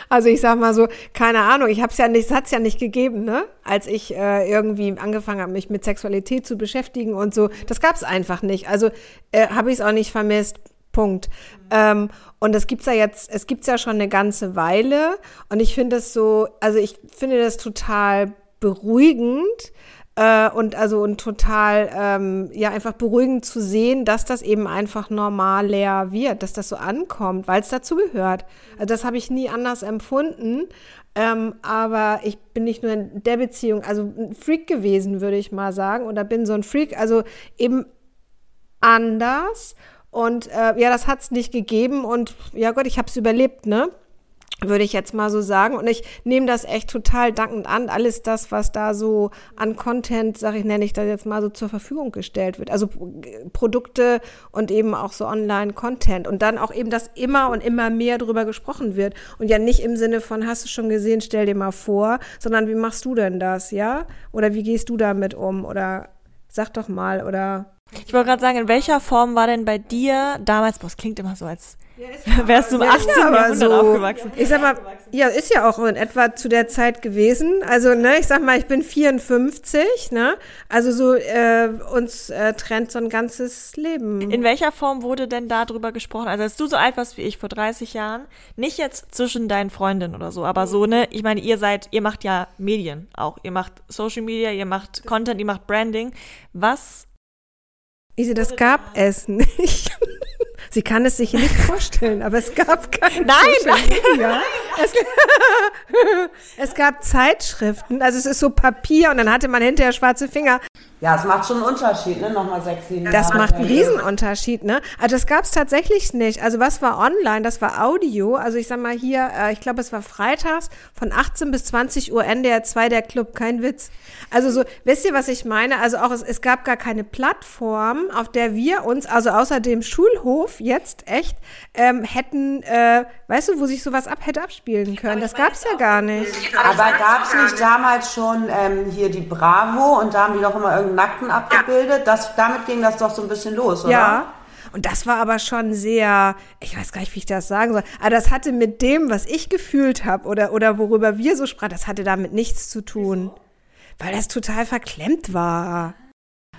Also ich sag mal so, keine Ahnung, ich hab's ja nicht, es hat's ja nicht gegeben, ne? Als ich äh, irgendwie angefangen habe, mich mit Sexualität zu beschäftigen und so, das gab's einfach nicht. Also äh, habe ich es auch nicht vermisst. Punkt. Ähm, und das gibt's ja jetzt, es gibt's ja schon eine ganze Weile. Und ich finde es so, also ich finde das total beruhigend, äh, und also und total ähm, ja einfach beruhigend zu sehen, dass das eben einfach normal leer wird, dass das so ankommt, weil es dazu gehört. Also das habe ich nie anders empfunden. Ähm, aber ich bin nicht nur in der Beziehung, also ein Freak gewesen, würde ich mal sagen, oder bin so ein Freak, also eben anders. Und äh, ja, das hat es nicht gegeben und ja Gott, ich habe es überlebt, ne? würde ich jetzt mal so sagen. Und ich nehme das echt total dankend an. Alles das, was da so an Content, sag ich, nenne ich das jetzt mal so zur Verfügung gestellt wird. Also Produkte und eben auch so Online-Content. Und dann auch eben, dass immer und immer mehr darüber gesprochen wird. Und ja nicht im Sinne von, hast du schon gesehen, stell dir mal vor, sondern wie machst du denn das, ja? Oder wie gehst du damit um? Oder sag doch mal, oder. Ich wollte gerade sagen, in welcher Form war denn bei dir damals, boah, es klingt immer so, als Wärst du im 18. Ja, Jahrhundert so, aufgewachsen? Ich sag mal, ja, ist ja auch in etwa zu der Zeit gewesen. Also, ne, ich sag mal, ich bin 54, ne? Also so äh, uns äh, trennt so ein ganzes Leben. In welcher Form wurde denn da drüber gesprochen? Also, als du so alt warst wie ich vor 30 Jahren, nicht jetzt zwischen deinen Freundinnen oder so, aber so, ne, ich meine, ihr seid, ihr macht ja Medien auch. Ihr macht Social Media, ihr macht Content, ihr macht Branding. Was Ise, das gab es nicht. Sie kann es sich nicht vorstellen, aber es gab keine Nein, nein. Es, es, gab Zeitschriften, also es ist so Papier und dann hatte man hinterher schwarze Finger. Ja, es macht schon einen Unterschied, ne? Nochmal sechs, sieben Das macht einen Riesenunterschied, ne? Also das gab es tatsächlich nicht. Also was war online? Das war Audio. Also ich sag mal hier, äh, ich glaube, es war freitags von 18 bis 20 Uhr NDR 2 der Club, kein Witz. Also so, wisst ihr, was ich meine? Also auch es, es gab gar keine Plattform, auf der wir uns, also außer dem Schulhof jetzt echt, ähm, hätten, äh, weißt du, wo sich sowas ab hätte abspielen können. Das gab es ja gar nicht. Aber gab es nicht damals schon ähm, hier die Bravo und da haben die doch immer irgendwie Nackten abgebildet. Das, damit ging das doch so ein bisschen los, oder? Ja. Und das war aber schon sehr, ich weiß gar nicht, wie ich das sagen soll, aber das hatte mit dem, was ich gefühlt habe oder, oder worüber wir so sprachen, das hatte damit nichts zu tun. Weil das total verklemmt war.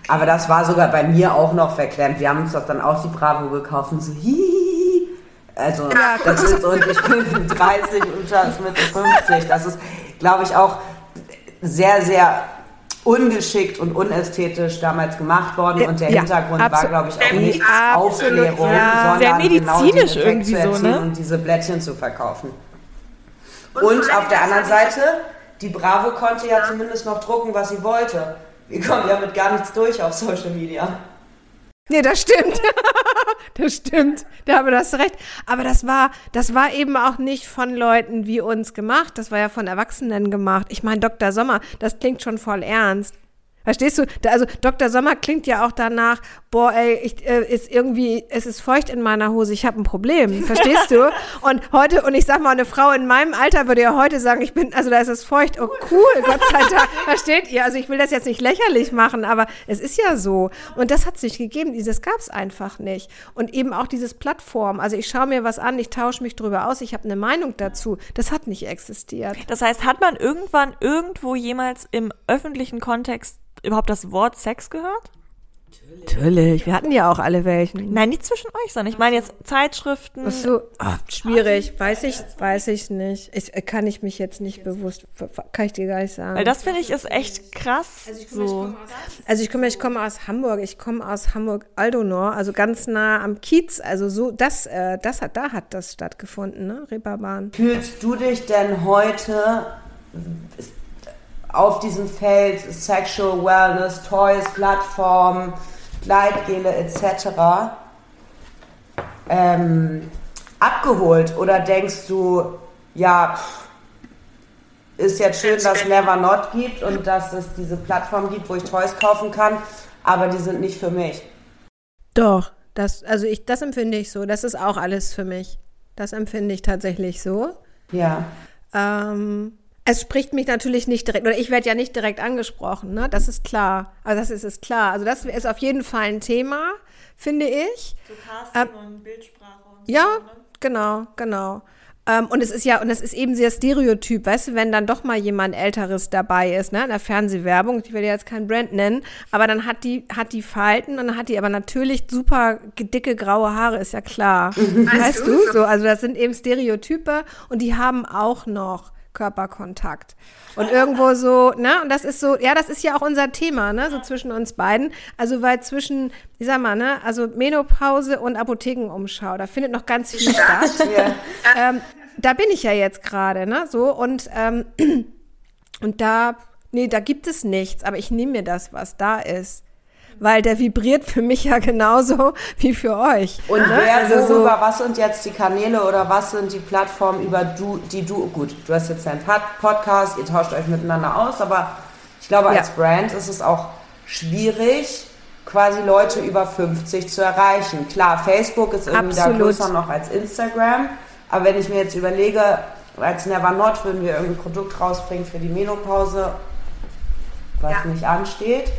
Aber das war sogar bei mir auch noch verklemmt. Wir haben uns doch dann auch die Bravo gekauft und so, hihihi. Also, ja, das ist, und ich bin 30 und Charles Mitte 50. Das ist, glaube ich, auch sehr, sehr ungeschickt und unästhetisch damals gemacht worden und der ja, Hintergrund war, glaube ich, auch nicht Aufklärung, ja. sondern medizinisch genau irgendwie so, ne? und diese Blättchen zu verkaufen. Und, und auf der anderen Seite, die Bravo konnte ja zumindest noch drucken, was sie wollte. Wir kommen ja mit gar nichts durch auf Social Media. Nee, das stimmt. das stimmt. Da haben wir das recht. Aber das war, das war eben auch nicht von Leuten wie uns gemacht. Das war ja von Erwachsenen gemacht. Ich meine, Dr. Sommer, das klingt schon voll ernst. Verstehst du? Also Dr. Sommer klingt ja auch danach, boah, ey, ich, äh, ist irgendwie, es ist feucht in meiner Hose, ich habe ein Problem. Verstehst du? Und heute, und ich sag mal, eine Frau in meinem Alter würde ja heute sagen, ich bin, also da ist es feucht. Oh cool, Gott sei Dank. Versteht ihr? Also ich will das jetzt nicht lächerlich machen, aber es ist ja so. Und das hat es nicht gegeben. Dieses gab es einfach nicht. Und eben auch dieses Plattform. Also ich schaue mir was an, ich tausche mich drüber aus, ich habe eine Meinung dazu. Das hat nicht existiert. Das heißt, hat man irgendwann irgendwo jemals im öffentlichen Kontext überhaupt das Wort Sex gehört? Natürlich, wir hatten ja auch alle welchen. Nein, nicht zwischen euch, sondern ich meine jetzt Zeitschriften. Ach so, ah, schwierig, weiß ich, weiß ich nicht. Ich, äh, kann ich mich jetzt nicht bewusst, kann ich dir gar nicht sagen. Weil das finde ich ist echt krass. so. Also ich komme, ich komme aus Hamburg, ich komme aus Hamburg-Aldonor, also ganz nah am Kiez, also so, das, äh, das hat, da hat das stattgefunden, ne, Reeperbahn. Fühlst du dich denn heute auf diesem Feld Sexual Wellness, Toys, Plattformen, Gleitgele etc. Ähm, abgeholt? Oder denkst du, ja, ist jetzt schön, dass es Never Not gibt und dass es diese Plattform gibt, wo ich Toys kaufen kann, aber die sind nicht für mich? Doch, das, also ich, das empfinde ich so. Das ist auch alles für mich. Das empfinde ich tatsächlich so. Ja. Ähm, es spricht mich natürlich nicht direkt, oder ich werde ja nicht direkt angesprochen, ne? Das ist klar. Also das ist, ist klar. Also das ist auf jeden Fall ein Thema, finde ich. So Casting ähm, und Bildsprache und so. Ja, ne? genau, genau. Ähm, und es ist ja, und es ist eben sehr stereotyp, weißt du, wenn dann doch mal jemand Älteres dabei ist, ne, in der Fernsehwerbung, ich will ja jetzt kein Brand nennen, aber dann hat die, hat die Falten und dann hat die aber natürlich super dicke graue Haare, ist ja klar. weißt du? So, also das sind eben Stereotype und die haben auch noch Körperkontakt. Und irgendwo so, ne, und das ist so, ja, das ist ja auch unser Thema, ne, so zwischen uns beiden. Also, weil zwischen, ich sag mal, ne, also Menopause und Apothekenumschau, da findet noch ganz viel statt. ähm, da bin ich ja jetzt gerade, ne, so, und, ähm, und da, nee, da gibt es nichts, aber ich nehme mir das, was da ist weil der vibriert für mich ja genauso wie für euch. Und ne? wer also so, über was sind jetzt die Kanäle oder was sind die Plattformen, über du, die du, gut, du hast jetzt deinen Podcast, ihr tauscht euch miteinander aus, aber ich glaube, als ja. Brand ist es auch schwierig, quasi Leute über 50 zu erreichen. Klar, Facebook ist irgendwie Absolut. da größer noch als Instagram, aber wenn ich mir jetzt überlege, als Never Not würden wir irgendein Produkt rausbringen für die Menopause, was ja. nicht ansteht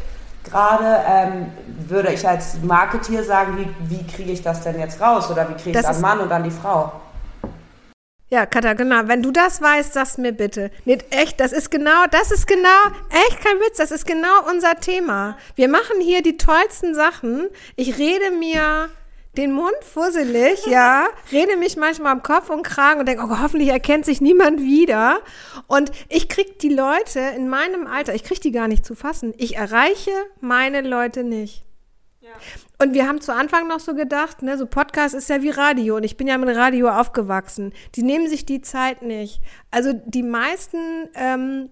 gerade, ähm, würde ich als Marketeer sagen, wie, wie kriege ich das denn jetzt raus oder wie kriege ich es an Mann und an die Frau? Ja, Katharina, wenn du das weißt, sag's mir bitte. Nicht echt, das ist genau, das ist genau, echt kein Witz, das ist genau unser Thema. Wir machen hier die tollsten Sachen. Ich rede mir den Mund fusselig, ja, rede mich manchmal am Kopf und Kragen und denke, oh, hoffentlich erkennt sich niemand wieder. Und ich krieg die Leute in meinem Alter, ich krieg die gar nicht zu fassen. Ich erreiche meine Leute nicht. Ja. Und wir haben zu Anfang noch so gedacht, ne, so Podcast ist ja wie Radio und ich bin ja mit Radio aufgewachsen. Die nehmen sich die Zeit nicht. Also die meisten ähm,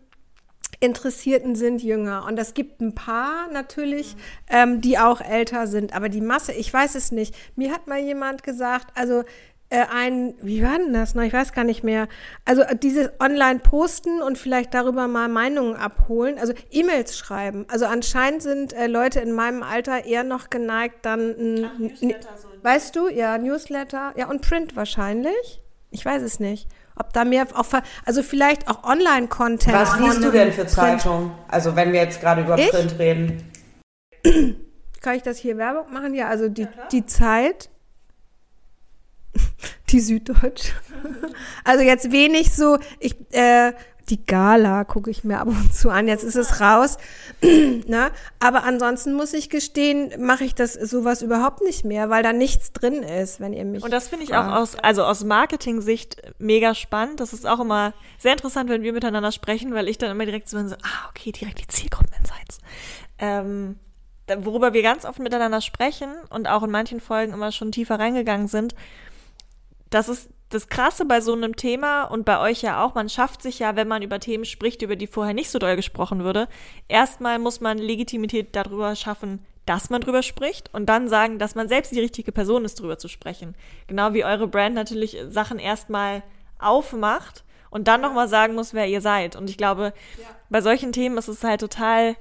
Interessierten sind jünger. Und es gibt ein paar natürlich, ähm, die auch älter sind. Aber die Masse, ich weiß es nicht. Mir hat mal jemand gesagt, also äh, ein, wie war denn das noch? Ich weiß gar nicht mehr. Also äh, dieses Online-Posten und vielleicht darüber mal Meinungen abholen, also E-Mails schreiben. Also anscheinend sind äh, Leute in meinem Alter eher noch geneigt, dann, ein, so weißt du, ja, Newsletter, ja, und Print wahrscheinlich. Ich weiß es nicht. Ob da mehr auch, also vielleicht auch Online-Content. Was liest du denn für Zeitungen? Also wenn wir jetzt gerade über ich? Print reden. Kann ich das hier Werbung machen? Ja, also die, ja, die Zeit. Die Süddeutsche. Also jetzt wenig so, ich, äh, die Gala gucke ich mir ab und zu an. Jetzt ist es raus. ne? Aber ansonsten muss ich gestehen, mache ich das sowas überhaupt nicht mehr, weil da nichts drin ist, wenn ihr mich. Und das finde ich auch aus, also aus Marketing-Sicht mega spannend. Das ist auch immer sehr interessant, wenn wir miteinander sprechen, weil ich dann immer direkt so, so ah, okay, direkt die Zielgruppen-Insights. Ähm, worüber wir ganz oft miteinander sprechen und auch in manchen Folgen immer schon tiefer reingegangen sind, das ist das Krasse bei so einem Thema und bei euch ja auch, man schafft sich ja, wenn man über Themen spricht, über die vorher nicht so doll gesprochen würde, erstmal muss man Legitimität darüber schaffen, dass man drüber spricht und dann sagen, dass man selbst die richtige Person ist, drüber zu sprechen. Genau wie eure Brand natürlich Sachen erstmal aufmacht und dann nochmal sagen muss, wer ihr seid. Und ich glaube, ja. bei solchen Themen ist es halt total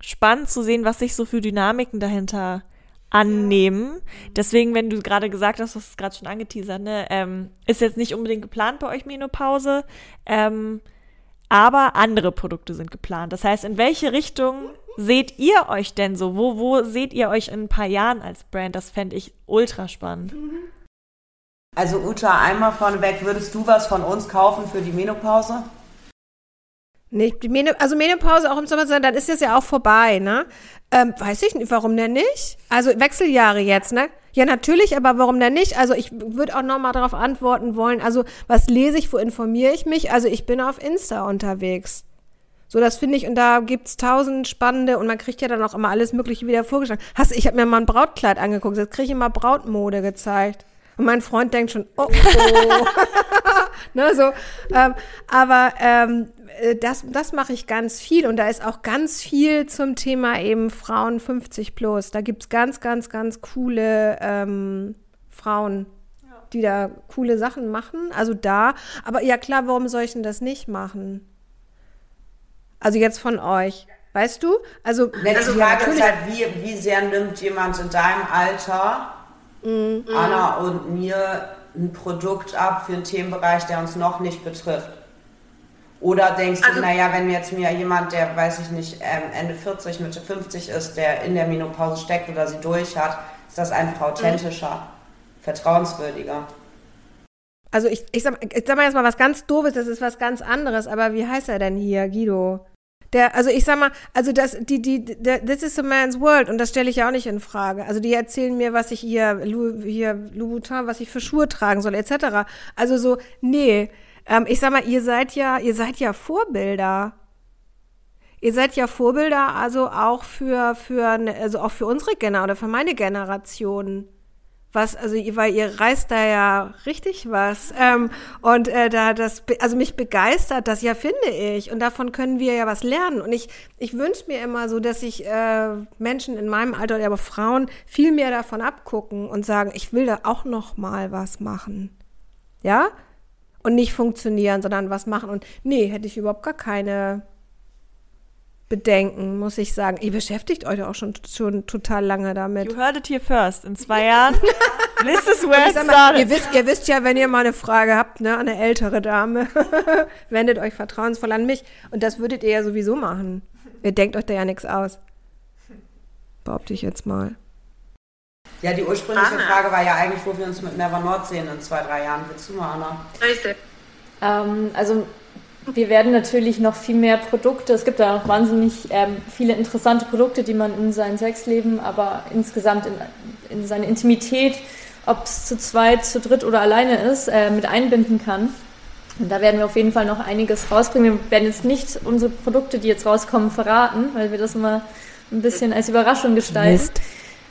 spannend zu sehen, was sich so für Dynamiken dahinter annehmen. Deswegen, wenn du gerade gesagt hast, das ist gerade schon angeteasert, ne, ähm, ist jetzt nicht unbedingt geplant bei euch Menopause, ähm, aber andere Produkte sind geplant. Das heißt, in welche Richtung seht ihr euch denn so? Wo, wo seht ihr euch in ein paar Jahren als Brand? Das fände ich ultra spannend. Also Uta, einmal vorneweg, würdest du was von uns kaufen für die Menopause? Nee, also Menopause auch im Sommer, dann ist das ja auch vorbei, ne? Ähm, weiß ich nicht, warum denn nicht? Also Wechseljahre jetzt, ne? Ja, natürlich, aber warum denn nicht? Also ich würde auch nochmal darauf antworten wollen. Also was lese ich, wo informiere ich mich? Also ich bin auf Insta unterwegs. So, das finde ich, und da gibt's tausend spannende, und man kriegt ja dann auch immer alles Mögliche wieder vorgeschlagen. Hast, ich habe mir mal ein Brautkleid angeguckt, jetzt kriege ich immer Brautmode gezeigt. Und mein Freund denkt schon, oh, oh. ne, so, ähm, aber ähm, äh, das, das mache ich ganz viel und da ist auch ganz viel zum Thema eben Frauen 50 plus. Da gibt es ganz, ganz, ganz coole ähm, Frauen, die da coole Sachen machen. Also da, aber ja klar, warum soll ich denn das nicht machen? Also jetzt von euch. Weißt du? Also, Nee, die Frage ist halt, wie, wie sehr nimmt jemand in deinem Alter, Mhm. Anna und mir, ein Produkt ab für einen Themenbereich, der uns noch nicht betrifft? Oder denkst Also du, naja, wenn jetzt mir jemand, der, weiß ich nicht, ähm, Ende 40, Mitte 50 ist, der in der Menopause steckt oder sie durch hat, ist das einfach authentischer, vertrauenswürdiger? Also ich, ich, sag, ich sag mal jetzt mal was ganz Doofes, das ist was ganz anderes, aber wie heißt er denn hier, Guido? Der, also ich sag mal, also das, die, die, der, this is a man's world und das stelle ich ja auch nicht in Frage. Also die erzählen mir, was ich hier, Louis, hier Louboutin, was ich für Schuhe tragen soll, etc. Also so, nee, ähm, ich sag mal, ihr seid ja, ihr seid ja Vorbilder. Ihr seid ja Vorbilder, also auch für, für, ne- also auch für unsere Generation oder für meine Generation. Was, also, weil ihr reißt da ja richtig was. Ähm, und äh, da das, also mich begeistert das ja, finde ich. Und davon können wir ja was lernen. Und ich, ich wünsche mir immer so, dass sich äh, Menschen in meinem Alter, aber Frauen, viel mehr davon abgucken und sagen, ich will da auch noch mal was machen. Ja? Und nicht funktionieren, sondern was machen. Und nee, hätte ich überhaupt gar keine Bedenken, muss ich sagen. Ihr beschäftigt euch auch schon, schon total lange damit. You heard it here first. In zwei Jahren. This is where it started. ihr, wisst, ihr wisst ja, wenn ihr mal eine Frage habt, ne, eine ältere Dame, wendet euch vertrauensvoll an mich. Und das würdet ihr ja sowieso machen. Ihr denkt euch da ja nichts aus. Behaupte ich jetzt mal. Ja, die ursprüngliche Anna. Frage war ja eigentlich, wo wir uns mit Never Not sehen in zwei, drei Jahren. Willst du mal, Anna? Richtig. Ähm, also wir werden natürlich noch viel mehr Produkte, es gibt da noch wahnsinnig ähm, viele interessante Produkte, die man in sein Sexleben, aber insgesamt in, in seine Intimität, ob es zu zweit, zu dritt oder alleine ist, äh, mit einbinden kann. Und da werden wir auf jeden Fall noch einiges rausbringen. Wir werden jetzt nicht unsere Produkte, die jetzt rauskommen, verraten, weil wir das immer ein bisschen als Überraschung gestalten. Mist.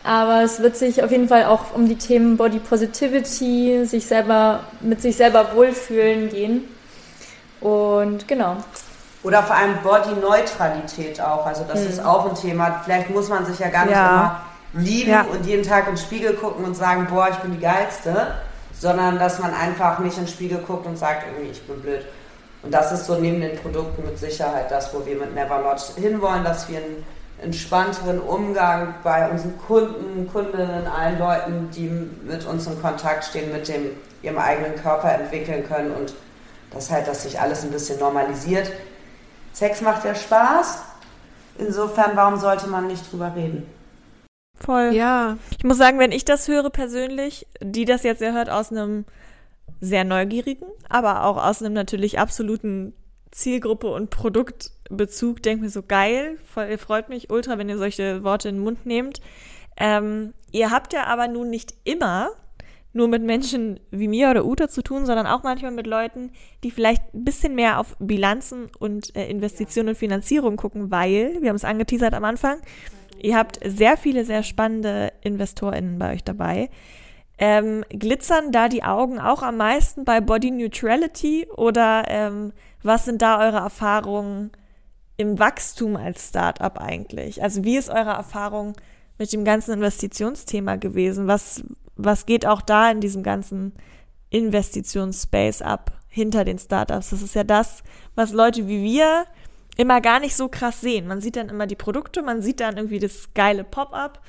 Aber es wird sich auf jeden Fall auch um die Themen Body Positivity, sich selber, mit sich selber wohlfühlen gehen. Und genau. Oder vor allem Body-Neutralität auch. Also das ist auch ein Thema. Vielleicht muss man sich ja gar nicht Ja. immer lieben Ja. und jeden Tag in den Spiegel gucken und sagen, boah, ich bin die Geilste. Sondern dass man einfach nicht in den Spiegel guckt und sagt, irgendwie, ich bin blöd. Und das ist so neben den Produkten mit Sicherheit das, wo wir mit Neverlodge hinwollen, dass wir einen entspannteren Umgang bei unseren Kunden, Kundinnen, allen Leuten, die mit uns in Kontakt stehen, mit dem, ihrem eigenen Körper entwickeln können und das halt, dass sich alles ein bisschen normalisiert. Sex macht ja Spaß. Insofern, warum sollte man nicht drüber reden? Voll. Ja. Ich muss sagen, wenn ich das höre persönlich, die das jetzt ja hört aus einem sehr neugierigen, aber auch aus einem natürlich absoluten Zielgruppe und Produktbezug, denkt mir so geil, voll, freut mich ultra, wenn ihr solche Worte in den Mund nehmt. Ähm, ihr habt ja aber nun nicht immer nur mit Menschen wie mir oder Uta zu tun, sondern auch manchmal mit Leuten, die vielleicht ein bisschen mehr auf Bilanzen und äh, Investitionen und Finanzierung gucken, weil, wir haben es angeteasert am Anfang, ihr habt sehr viele, sehr spannende InvestorInnen bei euch dabei. Ähm, glitzern da die Augen auch am meisten bei Body Neutrality oder ähm, was sind da eure Erfahrungen im Wachstum als Startup eigentlich? Also wie ist eure Erfahrung mit dem ganzen Investitionsthema gewesen? Was, was geht auch da in diesem ganzen Investitionsspace ab hinter den Startups? Das ist ja das, was Leute wie wir immer gar nicht so krass sehen. Man sieht dann immer die Produkte, man sieht dann irgendwie das geile Pop-up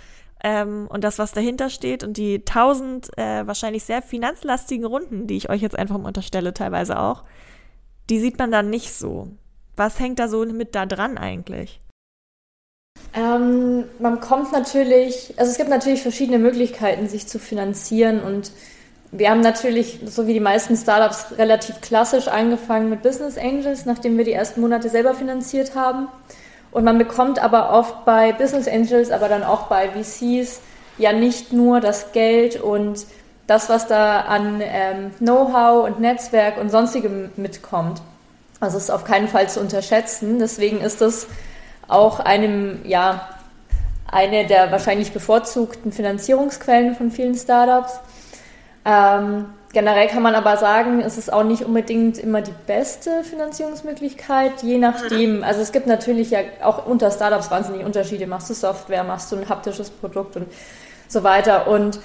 ähm, und das, was dahinter steht und die tausend äh, wahrscheinlich sehr finanzlastigen Runden, die ich euch jetzt einfach mal unterstelle, teilweise auch, die sieht man dann nicht so. Was hängt da so mit da dran eigentlich? Ähm, man kommt natürlich, also es gibt natürlich verschiedene Möglichkeiten, sich zu finanzieren und wir haben natürlich, so wie die meisten Startups, relativ klassisch angefangen mit Business Angels, nachdem wir die ersten Monate selber finanziert haben. Und man bekommt aber oft bei Business Angels, aber dann auch bei VCs ja nicht nur das Geld und das, was da an ähm, Know-how und Netzwerk und sonstigem mitkommt. Also ist auf keinen Fall zu unterschätzen. Deswegen ist das auch einem, ja, eine der wahrscheinlich bevorzugten Finanzierungsquellen von vielen Startups. Ähm, generell kann man aber sagen, es ist auch nicht unbedingt immer die beste Finanzierungsmöglichkeit, je nachdem. Also es gibt natürlich ja auch unter Startups wahnsinnig Unterschiede. Machst du Software, machst du ein haptisches Produkt und so weiter. Und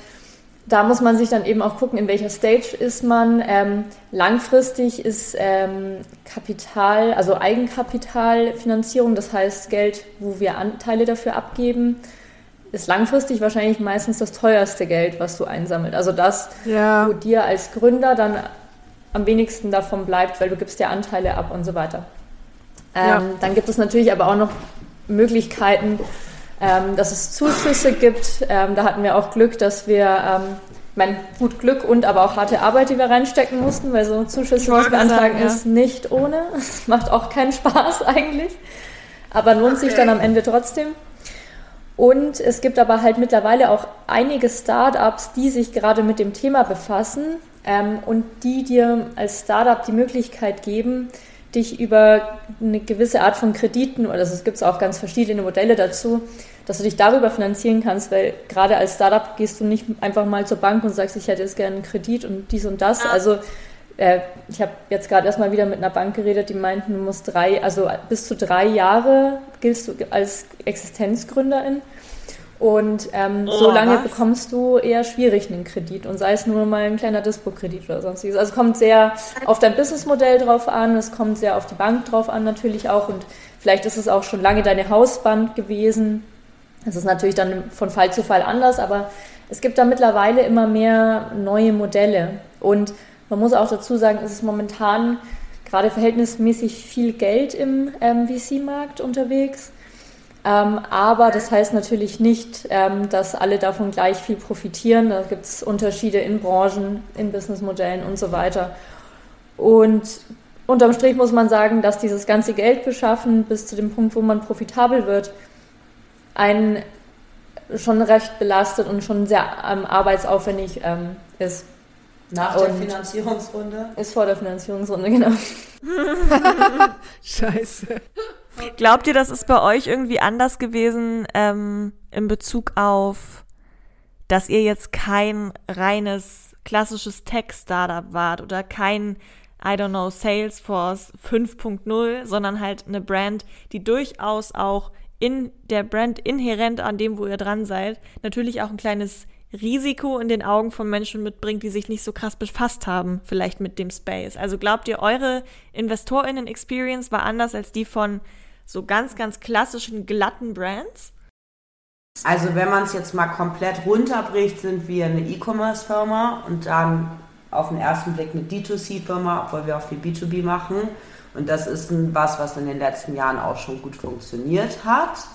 da muss man sich dann eben auch gucken, in welcher Stage ist man. Ähm, langfristig ist ähm, Kapital, also Eigenkapitalfinanzierung, das heißt Geld, wo wir Anteile dafür abgeben, ist langfristig wahrscheinlich meistens das teuerste Geld, was du einsammelt. Also das, ja. wo dir als Gründer dann am wenigsten davon bleibt, weil du gibst dir Anteile ab und so weiter. Ähm, ja. Dann gibt es natürlich aber auch noch Möglichkeiten, ähm, dass es Zuschüsse gibt. Ähm, da hatten wir auch Glück, dass wir, ähm, mein gut Glück und aber auch harte Arbeit, die wir reinstecken mussten, weil so Zuschüsse zu beantragen ja. ist nicht ohne. Es macht auch keinen Spaß eigentlich, aber lohnt okay. sich dann am Ende trotzdem. Und es gibt aber halt mittlerweile auch einige Startups, die sich gerade mit dem Thema befassen ähm, und die dir als Startup die Möglichkeit geben, dich über eine gewisse Art von Krediten, oder es gibt auch ganz verschiedene Modelle dazu, dass du dich darüber finanzieren kannst, weil gerade als Startup gehst du nicht einfach mal zur Bank und sagst, ich hätte jetzt gerne einen Kredit und dies und das. Also äh, ich habe jetzt gerade erstmal wieder mit einer Bank geredet, die meinten, du musst drei, also bis zu drei Jahre giltst du als Existenzgründerin. Und ähm, oh, so lange was? bekommst du eher schwierig einen Kredit und sei es nur mal ein kleiner Dispo-Kredit oder sonstiges. Also es kommt sehr auf dein Businessmodell drauf an, es kommt sehr auf die Bank drauf an natürlich auch und vielleicht ist es auch schon lange deine Hausbank gewesen. Das ist natürlich dann von Fall zu Fall anders, aber es gibt da mittlerweile immer mehr neue Modelle und man muss auch dazu sagen, es ist momentan gerade verhältnismäßig viel Geld im ähm, VC-Markt unterwegs. Ähm, aber das heißt natürlich nicht, ähm, dass alle davon gleich viel profitieren. Da gibt es Unterschiede in Branchen, in Businessmodellen und so weiter. Und unterm Strich muss man sagen, dass dieses ganze Geld beschaffen bis zu dem Punkt, wo man profitabel wird, einen schon recht belastet und schon sehr ähm, arbeitsaufwendig ähm, ist. Nach und der Finanzierungsrunde? Ist vor der Finanzierungsrunde, genau. Scheiße. Glaubt ihr, das ist bei euch irgendwie anders gewesen ähm, in Bezug auf, dass ihr jetzt kein reines klassisches Tech-Startup wart oder kein, I don't know, Salesforce 5.0, sondern halt eine Brand, die durchaus auch in der Brand inhärent an dem, wo ihr dran seid, natürlich auch ein kleines Risiko in den Augen von Menschen mitbringt, die sich nicht so krass befasst haben, vielleicht mit dem Space. Also glaubt ihr, eure InvestorInnen-Experience war anders als die von so ganz, ganz klassischen glatten Brands? Also wenn man es jetzt mal komplett runterbricht, sind wir eine E-Commerce-Firma und dann auf den ersten Blick eine D2C-Firma, obwohl wir auch viel B2B machen. Und das ist was, was in den letzten Jahren auch schon gut funktioniert hat.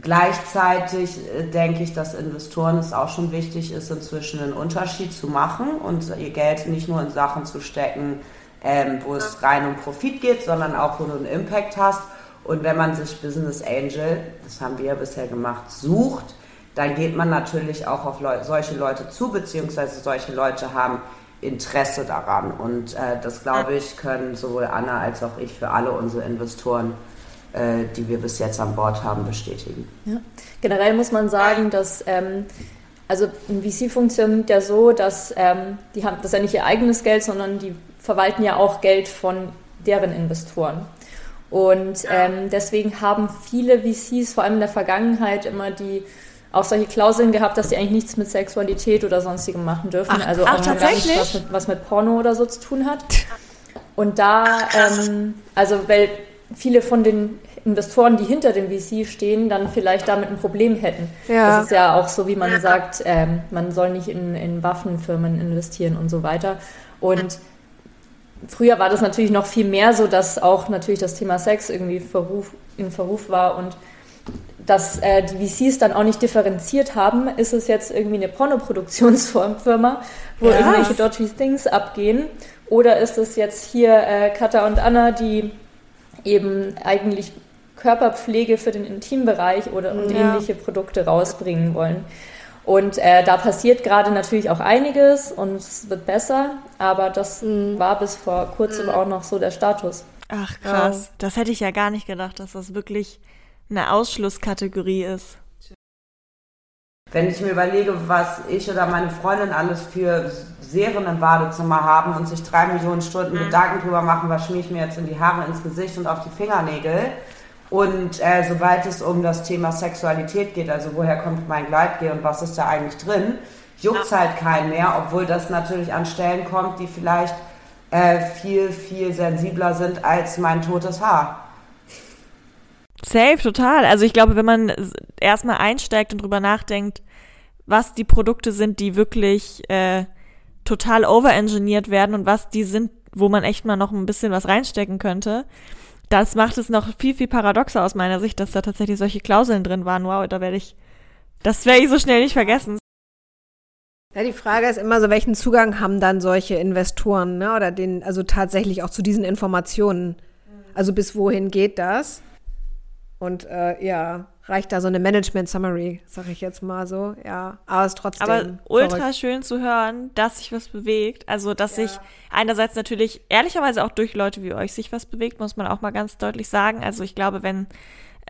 Gleichzeitig äh, denke ich, dass Investoren es auch schon wichtig ist, inzwischen einen Unterschied zu machen und ihr Geld nicht nur in Sachen zu stecken, ähm, wo es rein um Profit geht, sondern auch, wo du einen Impact hast. Und wenn man sich Business Angel, das haben wir ja bisher gemacht, sucht, dann geht man natürlich auch auf Leu solche Leute zu, beziehungsweise solche Leute haben Interesse daran. Und äh, das, glaube ich, können sowohl Anna als auch ich für alle unsere Investoren, die wir bis jetzt an Bord haben, bestätigen. Ja. Generell muss man sagen, dass ähm, also ein VC funktioniert ja so, dass ähm, die haben das ist ja nicht ihr eigenes Geld, sondern die verwalten ja auch Geld von deren Investoren. Und ähm, deswegen haben viele VCs, vor allem in der Vergangenheit, immer die auch solche Klauseln gehabt, dass die eigentlich nichts mit Sexualität oder sonstigem machen dürfen. Ach, also ach, auch gar nicht was mit, was mit Porno oder so zu tun hat. Und da, ähm, also weil viele von den Investoren, die hinter dem VC stehen, dann vielleicht damit ein Problem hätten. Ja. Das ist ja auch so, wie man sagt, ähm, man soll nicht in, in Waffenfirmen investieren und so weiter. Und früher war das natürlich noch viel mehr so, dass auch natürlich das Thema Sex irgendwie Verruf, in Verruf war und dass äh, die VCs dann auch nicht differenziert haben, ist es jetzt irgendwie eine Pornoproduktionsfirma, wo ja. irgendwelche dodgy Things abgehen, oder ist es jetzt hier äh, Katha und Anna, die eben eigentlich Körperpflege für den Intimbereich oder und ja. ähnliche Produkte rausbringen wollen. Und äh, da passiert gerade natürlich auch einiges und es wird besser, aber das mhm. war bis vor kurzem mhm. auch noch so der Status. Ach krass, ja. das hätte ich ja gar nicht gedacht, dass das wirklich eine Ausschlusskategorie ist. Wenn ich mir überlege, was ich oder meine Freundin alles für Serien im Badezimmer haben und sich drei Millionen Stunden mhm. Gedanken drüber machen, was schmier ich mir jetzt in die Haare, ins Gesicht und auf die Fingernägel. Und äh, sobald es um das Thema Sexualität geht, also woher kommt mein Gleitgel und was ist da eigentlich drin, juckt es halt keinen mehr, obwohl das natürlich an Stellen kommt, die vielleicht äh, viel, viel sensibler sind als mein totes Haar. Safe, total. Also ich glaube, wenn man erstmal einsteigt und drüber nachdenkt, was die Produkte sind, die wirklich äh, total overengineert werden und was die sind, wo man echt mal noch ein bisschen was reinstecken könnte, das macht es noch viel, viel paradoxer aus meiner Sicht, dass da tatsächlich solche Klauseln drin waren. Wow, da werde ich, das werde ich so schnell nicht vergessen. Ja, die Frage ist immer so, welchen Zugang haben dann solche Investoren, ne? Oder den, also tatsächlich auch zu diesen Informationen. Also bis wohin geht das? Und äh, ja, reicht da so eine Management Summary, sag ich jetzt mal so. Ja, aber es ist trotzdem. Aber ultra verrückt. schön zu hören, dass sich was bewegt. Also, dass ja. sich einerseits natürlich ehrlicherweise auch durch Leute wie euch sich was bewegt, muss man auch mal ganz deutlich sagen. Also, ich glaube, wenn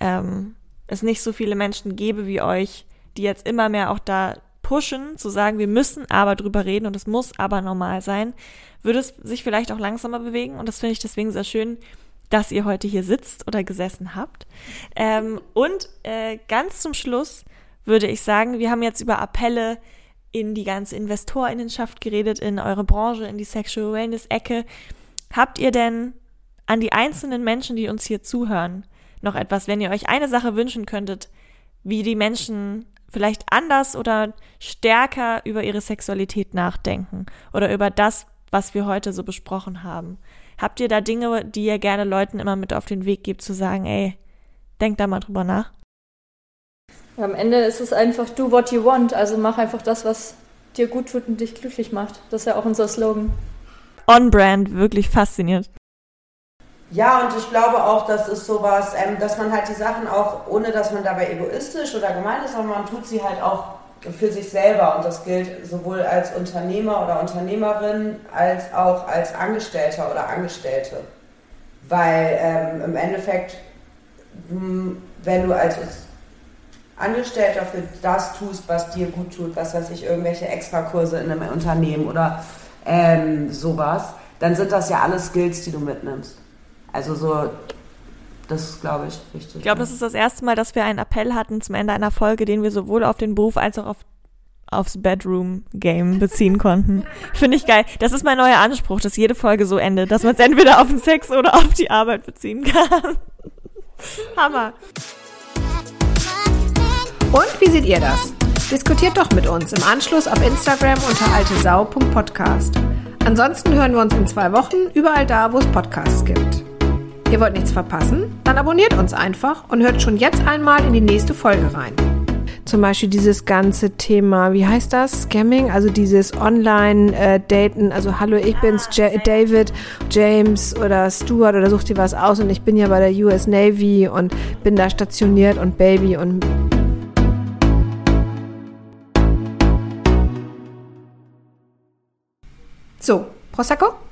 ähm, es nicht so viele Menschen gäbe wie euch, die jetzt immer mehr auch da pushen, zu sagen, wir müssen aber drüber reden und es muss aber normal sein, würde es sich vielleicht auch langsamer bewegen. Und das finde ich deswegen sehr schön, dass ihr heute hier sitzt oder gesessen habt. Ähm, und äh, ganz zum Schluss würde ich sagen, wir haben jetzt über Appelle in die ganze Investorinnenschaft geredet, in eure Branche, in die Sexual Wellness-Ecke. Habt ihr denn an die einzelnen Menschen, die uns hier zuhören, noch etwas, wenn ihr euch eine Sache wünschen könntet, wie die Menschen vielleicht anders oder stärker über ihre Sexualität nachdenken oder über das, was wir heute so besprochen haben? Habt ihr da Dinge, die ihr gerne Leuten immer mit auf den Weg gebt, zu sagen, ey, denkt da mal drüber nach? Am Ende ist es einfach do what you want, also mach einfach das, was dir gut tut und dich glücklich macht. Das ist ja auch unser Slogan. On-Brand, wirklich faszinierend. Ja, und ich glaube auch, das ist sowas, ähm, dass man halt die Sachen auch, ohne dass man dabei egoistisch oder gemein ist, aber man tut sie halt auch für sich selber und das gilt sowohl als Unternehmer oder Unternehmerin als auch als Angestellter oder Angestellte. Weil ähm, im Endeffekt, hm, wenn du als Angestellter für das tust, was dir gut tut, was weiß ich, irgendwelche Extrakurse in einem Unternehmen oder ähm, sowas, dann sind das ja alles Skills, die du mitnimmst. Also so das ist, glaube ich, wichtig. Ich glaube, das ist das erste Mal, dass wir einen Appell hatten zum Ende einer Folge, den wir sowohl auf den Beruf als auch auf, aufs Bedroom-Game beziehen konnten. Finde ich geil. Das ist mein neuer Anspruch, dass jede Folge so endet, dass man es entweder auf den Sex oder auf die Arbeit beziehen kann. Hammer. Und wie seht ihr das? Diskutiert doch mit uns im Anschluss auf Instagram unter altesau.podcast. Ansonsten hören wir uns in zwei Wochen überall da, wo es Podcasts gibt. Ihr wollt nichts verpassen? Dann abonniert uns einfach und hört schon jetzt einmal in die nächste Folge rein. Zum Beispiel dieses ganze Thema, wie heißt das? Scamming, also dieses Online-Daten, also hallo, ich bin's, ja, David, James oder Stuart oder such dir was aus und ich bin ja bei der US Navy und bin da stationiert und Baby und So, Prosecco?